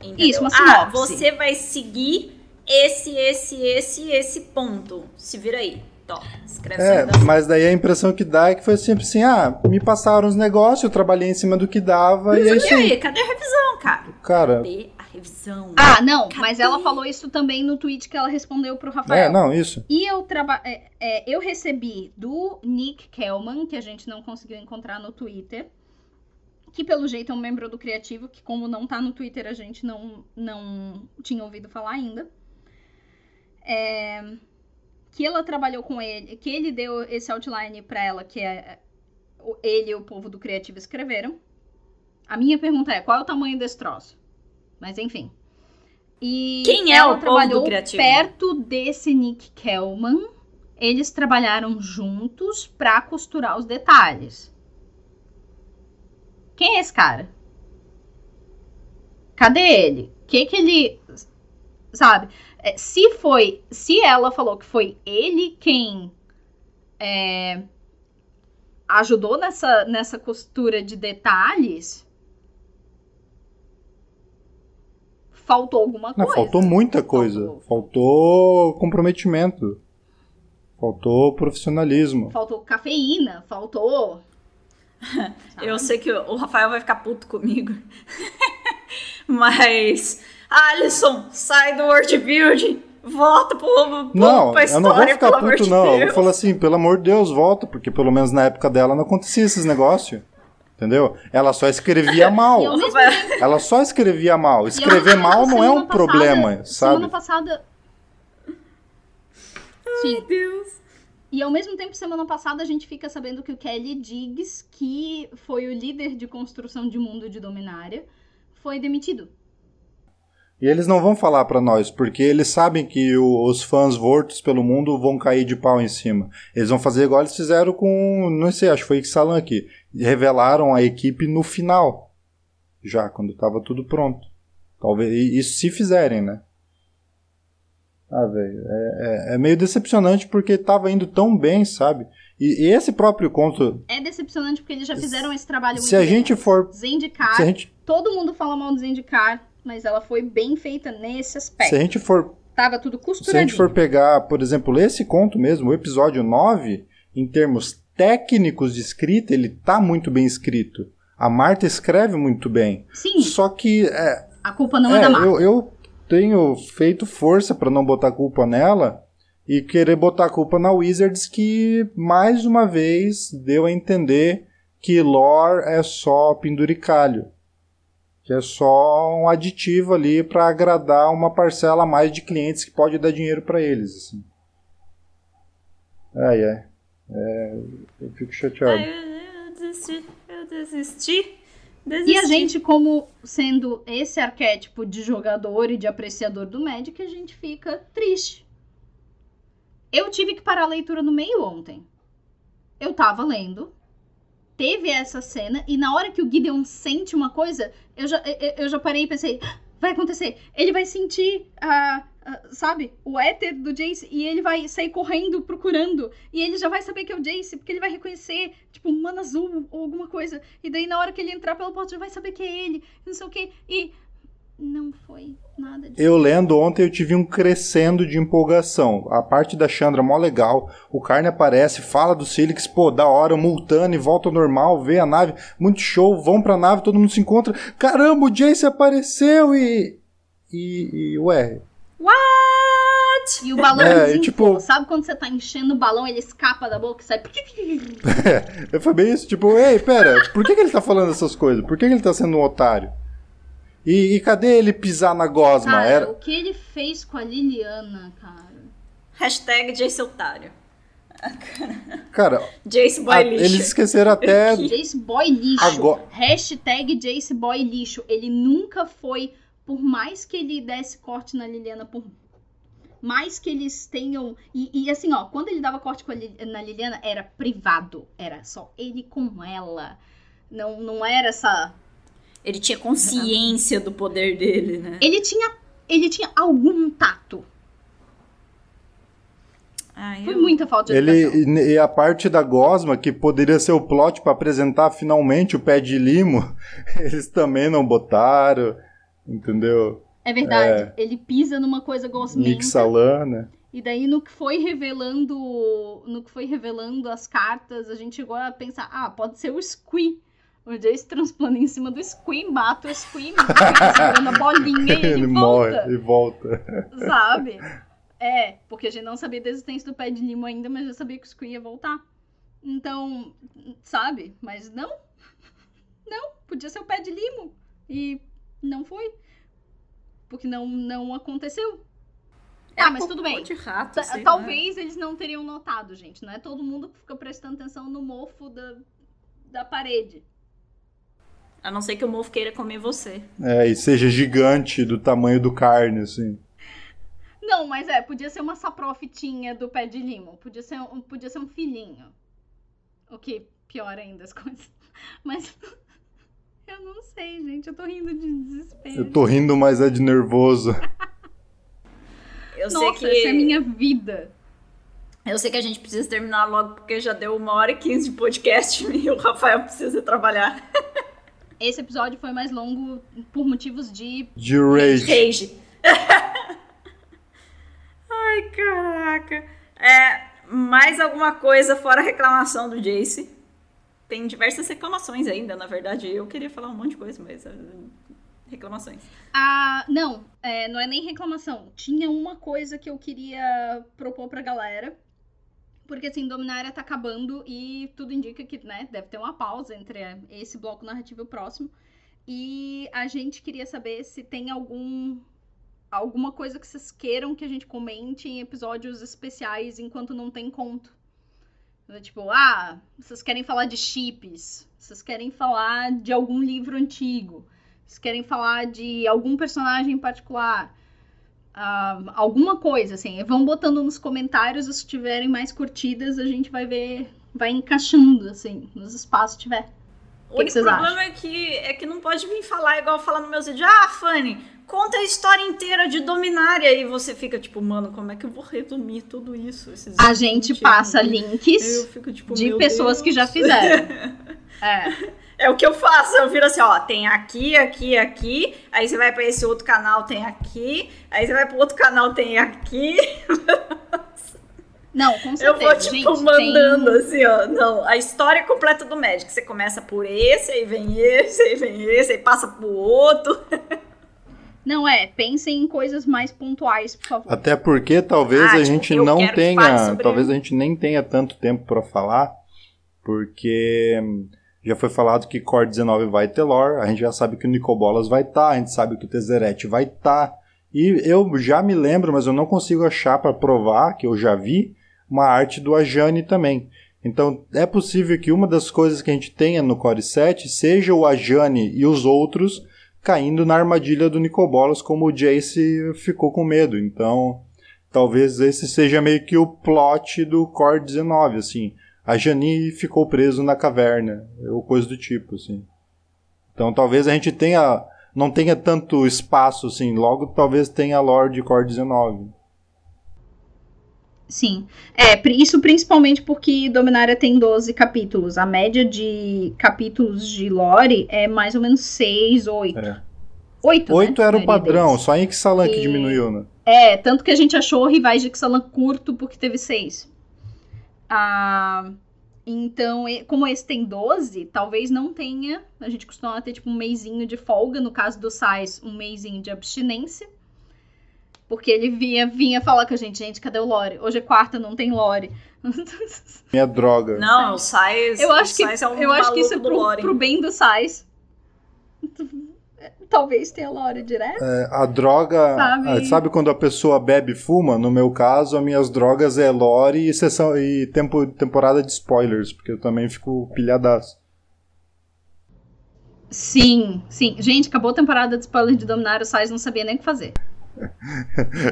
Entendeu? Isso, uma sinopse. Ah, você vai seguir esse, esse, esse, esse ponto. Se vira aí. Tó, escreve é, mas daí a impressão que dá é que foi sempre assim, ah, me passaram os negócios, eu trabalhei em cima do que dava e, e é aí. Cadê a revisão, cara? Cara, Cadê revisão. Ah, não, Cadê? mas ela falou isso também no tweet que ela respondeu pro Rafael. É, não, isso. E eu traba é, é, eu recebi do Nick Kelman, que a gente não conseguiu encontrar no Twitter, que pelo jeito é um membro do Criativo, que como não tá no Twitter a gente não, não tinha ouvido falar ainda. É, que ela trabalhou com ele, que ele deu esse outline para ela, que é ele e o povo do Criativo escreveram. A minha pergunta é, qual é o tamanho desse troço? Mas enfim. E Quem é o trabalhou perto desse Nick Kellman. Eles trabalharam juntos para costurar os detalhes. Quem é esse cara? Cadê ele? O que que ele sabe? É, se foi, se ela falou que foi ele quem é, ajudou nessa, nessa costura de detalhes, faltou alguma Não, coisa. faltou muita coisa. Faltou. Faltou comprometimento. Faltou profissionalismo. Faltou cafeína, faltou. Eu sei que o Rafael vai ficar puto comigo. Mas. Alisson, sai do world building. Volta pro, pro, Não, pra eu história, não vou ficar puto, de não. Eu Deus. vou falar assim, pelo amor de Deus, volta, porque pelo menos na época dela não acontecia esses negócios. Entendeu? Ela só escrevia mal. Ela só escrevia mal. Escrever mesmo mal não é um passada- problema, sabe? Semana passada. Sim. Meu Deus. E ao mesmo tempo, semana passada, a gente fica sabendo que o Kelly Diggs, que foi o líder de construção de mundo de Dominária, foi demitido. E eles não vão falar pra nós, porque eles sabem que o- os fãs vortos pelo mundo vão cair de pau em cima. Eles vão fazer igual eles fizeram com, não sei, acho que foi Ixalan aqui. Revelaram a equipe no final. Já, quando tava tudo pronto. Talvez, isso se fizerem, né? Ah, velho, é, é- é meio decepcionante porque tava indo tão bem, sabe? E, e esse próprio conto, É decepcionante porque eles já fizeram esse trabalho se muito a bem. gente for. Zendikar, Se a gente, todo mundo fala mal do Zendikar, mas ela foi bem feita nesse aspecto. se a gente for Tava tudo Se a costuradinho. gente for pegar, por exemplo, esse conto mesmo, o episódio 9, em termos técnicos de escrita, ele tá muito bem escrito. A Marta escreve muito bem. Sim, Só que é, a culpa não é, é, da Marta. eu, eu tenho feito força pra não botar culpa nela e querer botar a culpa na Wizards, que mais uma vez deu a entender que lore é só penduricalho. Que é só um aditivo ali pra agradar uma parcela a mais de clientes que pode dar dinheiro pra eles. Assim. Ai, ai. É, eu fico chateado. Ai, eu, eu desisti. Eu desisti. Desisti. E a gente, como sendo esse arquétipo de jogador e de apreciador do Magic, a gente fica triste. Eu tive que parar a leitura no meio ontem. Eu tava lendo, teve essa cena, e na hora que o Gideon sente uma coisa, eu já, eu, eu já parei e pensei, "Ah, vai acontecer. Ele vai sentir, a, a- sabe, o éter do Jace, e ele vai sair correndo, procurando, e ele já vai saber que é o Jace, porque ele vai reconhecer, tipo, um mana azul ou alguma coisa. E daí, na hora que ele entrar pela porta, já vai saber que é ele, não sei o quê. E não foi nada disso. Eu lendo ontem eu tive um crescendo de empolgação. A parte da Chandra mó legal. O Carne aparece, fala do Silix, pô, da hora, multando e volta ao normal, vê a nave, muito show, vão pra nave, todo mundo se encontra. Caramba, o Jace apareceu e. E. e ué. E o balão É, e tipo- Sabe quando você tá enchendo o balão, ele escapa da boca e sai. Foi bem isso, tipo, ei, pera, por que, que ele tá falando essas coisas? Por que, que ele tá sendo um otário? E, e cadê ele pisar na gosma? Cara, Era... o que ele fez com a Liliana, cara. Hashtag Jace Otário. Cara, Jace Boy a- Lixo. eles esqueceram até. Jace Boy lixo. Agora- Hashtag Jace Boy lixo. Ele nunca foi, por mais que ele desse corte na Liliana, por mais que eles tenham. E, e assim, ó, quando ele dava corte com a Li- na Liliana, era privado. Era só ele com ela. Não, não era essa. Ele tinha consciência do poder dele, né? Ele tinha. Ele tinha algum tato. Ai, Foi eu- muita falta de Ele, educação. e, e a parte da gosma, que poderia ser o plot pra apresentar finalmente o pé de limo, eles também não botaram, entendeu? É verdade. Ele pisa numa coisa gosmenta. Nick Salana. E daí no que foi revelando, no que foi revelando as cartas, a gente chegou a pensar, ah, pode ser o Squee. O Jace transplana em cima do Squee, mata o Squee, segurando a bolinha e ele, Ele volta, morre e volta. sabe? É, porque a gente não sabia da existência do pé de limo ainda, mas já sabia que o Squee ia voltar. Então, sabe? Mas não, não, podia ser o pé de limo. E não foi. Porque não, não aconteceu. É ah, mas tudo bem. de rato. Talvez eles não teriam notado, gente. Não é todo mundo que fica prestando atenção no mofo da, da parede. A não ser que o mofo queira comer você. É, e seja gigante do tamanho do carne, assim. Não, mas é, podia ser uma saprofitinha do pé de limo. Podia ser um, podia ser um filhinho. O que piora ainda as coisas. Mas eu não sei, gente. Eu tô rindo de desespero. Eu tô rindo, mas é de nervoso. Eu sei Nossa, que. essa é a minha vida. Eu sei que a gente precisa terminar logo, porque já deu uma hora e quinze de podcast e o Rafael precisa trabalhar. Esse episódio foi mais longo por motivos de. De rage. Rage. Ai, caraca. É, mais alguma coisa fora a reclamação do Jace? Tem diversas reclamações ainda, na verdade. Eu queria falar um monte de coisa, mas. uh, reclamações. Ah, não, é, não é nem reclamação. Tinha uma coisa que eu queria propor pra galera. Porque assim, Dominária tá acabando e tudo indica que, né, deve ter uma pausa entre esse bloco narrativo e o próximo. E a gente queria saber se tem algum alguma coisa que vocês queiram que a gente comente em episódios especiais enquanto não tem conto. Tipo, ah, vocês querem falar de chips, vocês querem falar de algum livro antigo, vocês querem falar de algum personagem em particular, ah, alguma coisa, assim. Vão botando nos comentários, se tiverem mais curtidas, a gente vai ver, vai encaixando, assim, nos espaços que tiver. O que único vocês problema é que, é que não pode vir falar igual falar no meus vídeos. Ah, Fanny, conta a história inteira de Dominária. E você fica tipo, mano, como é que eu vou resumir tudo isso? A gente 20 passa links fico, tipo, de pessoas que Deus. já fizeram. É. É o que eu faço, eu viro assim, ó, tem aqui, aqui, aqui, aí você vai pra esse outro canal, tem aqui, aí você vai pro outro canal, tem aqui. Não, com certeza. Eu vou, tipo, gente, mandando tem- assim, ó. Não, a história completa do Magic. Você começa por esse, aí vem esse, aí vem esse, aí passa pro outro. Não é, pensem em coisas mais pontuais, por favor. Até porque talvez Ah, a tipo, gente eu não tenha, talvez a gente nem tenha tanto tempo pra falar, porque já foi falado que Core 19 vai ter lore, a gente já sabe que o Nicobolas vai estar, a gente sabe que o Tezzeret vai estar. E eu já me lembro, mas eu não consigo achar pra provar que eu já vi uma arte do Ajani também. Então é possível que uma das coisas que a gente tenha no Core 7 seja o Ajani e os outros caindo na armadilha do Nicobolas, como o Jace ficou com medo. Então, talvez esse seja meio que o plot do Core 19, assim. A Jani ficou preso na caverna, ou coisa do tipo, assim. Então, talvez a gente tenha não tenha tanto espaço, assim. Logo, talvez tenha a lore Core 19. Sim. É, isso principalmente porque Dominária tem 12 capítulos. A média de capítulos de lore é mais ou menos 6, 8. É. 8, Oito né? era A o padrão, deles. só em Ixalan que E- diminuiu, né? É, tanto que a gente achou rivais de Ixalan curto porque teve 6. Ah, então, como esse tem 12, talvez não tenha. A gente costuma ter tipo um meizinho de folga. No caso do Sais, um meizinho de abstinência. Porque ele vinha, vinha falar com a gente, gente, cadê o Lore? Hoje é quarta, não tem Lore. Minha droga. Não, o Sais, Eu acho o que, é um eu acho que isso é pro, pro bem do Sais. Talvez tenha Lore direto. É, a droga. Sabe? ah, Sabe quando a pessoa bebe e fuma? No meu caso, as minhas drogas é lore e, sessão, e tempo, temporada de spoilers, porque eu também fico pilhadaço. Sim, sim. Gente, acabou a temporada de spoiler de Dominar, o Sais não sabia nem o que fazer.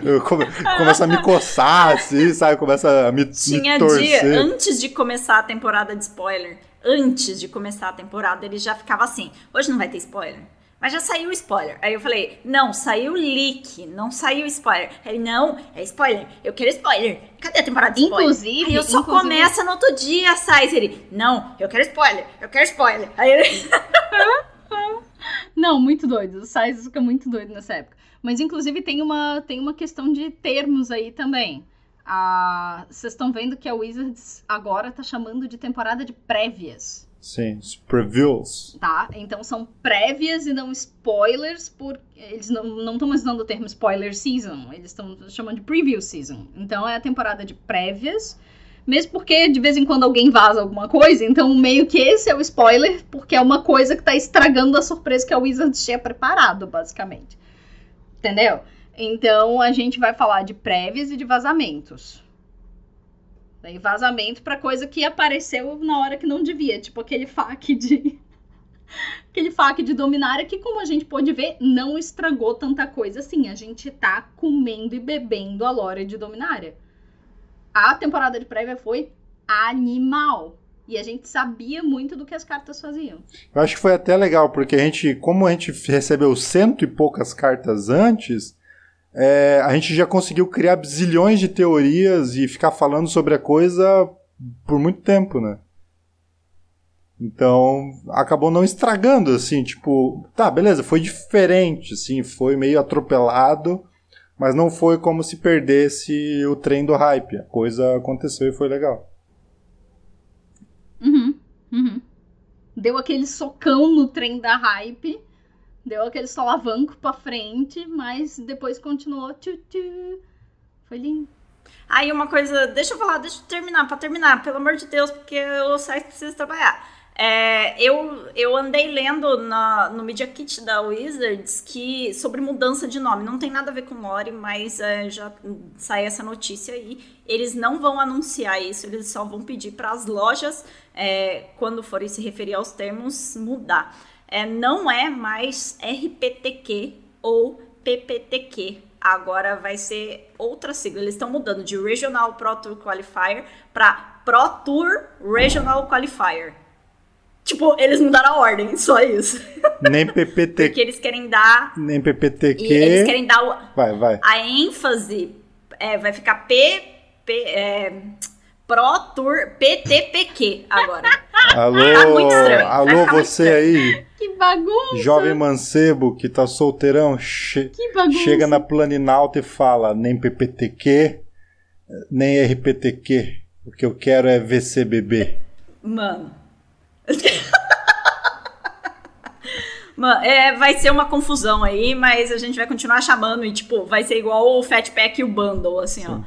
Eu come, começo a me coçar, assim, sabe? Começa a me, Tinha me torcer. dia, antes de começar a temporada de spoiler, antes de começar a temporada, ele já ficava assim, hoje não vai ter spoiler. Mas já saiu o spoiler. Aí eu falei, não, saiu leak, não saiu spoiler. Ele, não, é spoiler, eu quero spoiler. Cadê a temporada de spoiler? Inclusive, Aí eu só inclusive- começa no outro dia, sai. Ele, não, eu quero spoiler, eu quero spoiler. Aí ele, Não, muito doido. O Sais fica muito doido nessa época. Mas, inclusive, tem uma, tem uma questão de termos aí também. Vocês estão vendo que a Wizards agora tá chamando de temporada de prévias. Sim, previews. tá? Então são prévias e não spoilers, por eles não estão mais usando o termo spoiler season, eles estão chamando de preview season. Então é a temporada de prévias, mesmo porque de vez em quando alguém vaza alguma coisa, então meio que esse é o spoiler, porque é uma coisa que tá estragando a surpresa que a Wizards tinha preparado, basicamente. Entendeu? Então a gente vai falar de prévias e de vazamentos. Daí vazamento pra coisa que apareceu na hora que não devia, tipo aquele fac de aquele fac de Dominária que, como a gente pôde ver, não estragou tanta coisa assim. A gente tá comendo e bebendo a lore de Dominária. A temporada de prévia foi animal. E a gente sabia muito do que as cartas faziam. Eu acho que foi até legal, porque a gente, como a gente recebeu cento e poucas cartas antes, é, a gente já conseguiu criar zilhões de teorias e ficar falando sobre a coisa por muito tempo, né? Então, acabou não estragando, assim, tipo, tá, beleza, foi diferente, assim, foi meio atropelado, mas não foi como se perdesse o trem do hype. A coisa aconteceu e foi legal. Uhum. Deu aquele socão no trem da hype, deu aquele solavanco pra frente, mas depois continuou. Foi lindo. Aí uma coisa, deixa eu falar, deixa eu terminar, pra terminar, pelo amor de Deus, porque o site precisa trabalhar. É, eu, eu andei lendo na, no Media Kit da Wizards que sobre mudança de nome. Não tem nada a ver com lore, mas é, já sai essa notícia aí. Eles não vão anunciar isso, eles só vão pedir para as lojas, é, quando forem se referir aos termos, mudar. É, não é mais RPTQ ou PPTQ. Agora vai ser outra sigla. Eles estão mudando de Regional Pro Tour Qualifier para Pro Tour Regional Qualifier. Tipo, eles mudaram a ordem, só isso. Nem PPT. Porque eles querem dar. Nem PPTQ. E eles querem dar o, vai, vai. a ênfase. É, vai ficar P. P é, Pro Tour PTPQ agora. Alô, Tá alô você aí, Que bagunça! jovem mancebo que tá solteirão, che- Que bagunça! chega na Planinalta e fala nem PPTQ, nem RPTQ. O que eu quero é VCBB. Mano. É, vai ser uma confusão aí, mas a gente vai continuar chamando e, tipo, vai ser igual o Fat Pack e o Bundle, assim, ó.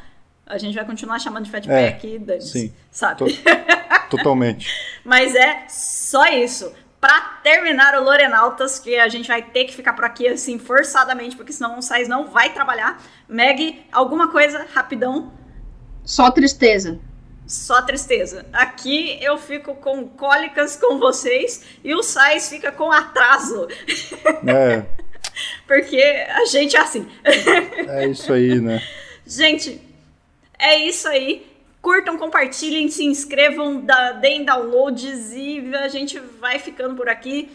A gente vai continuar chamando de Fat É, Pack e dane sim. sabe? To- Totalmente. Mas é só isso. Pra terminar o Lorenautas, que a gente vai ter que ficar por aqui, assim, forçadamente, porque senão o Sais não vai trabalhar. Meg, alguma coisa, rapidão, Só tristeza. Só tristeza. Aqui eu fico com cólicas com vocês e o Sais fica com atraso, É, porque a gente é assim. é isso aí, né? Gente, é isso aí. Curtam, compartilhem, se inscrevam, deem downloads e a gente vai ficando por aqui.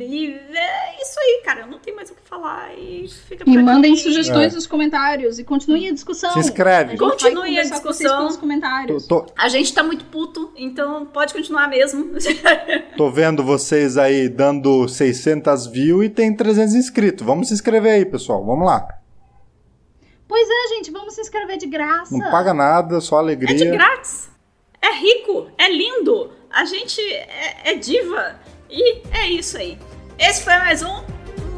E é isso aí, cara. Eu não tenho mais o que falar. E fica por E aqui. mandem sugestões É. nos comentários e continuem a discussão. Se inscreve. A gente vai Continue a discussão. Tô, comentários. tô- A gente tá muito puto, então pode continuar mesmo. tô vendo vocês aí dando 600 views e tem 300 inscritos. Vamos se inscrever aí, pessoal. Vamos lá. Pois é, gente, vamos se inscrever de graça. Não paga nada, só É alegria. de grátis. É rico, é lindo. A gente é, é diva. E é isso aí. Esse foi mais um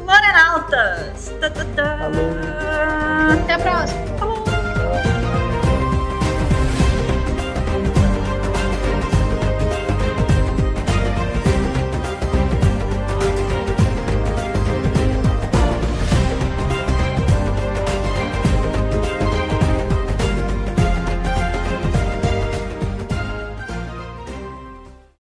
Lorenautas. Tá, tá, tá. Falou. Até a próxima.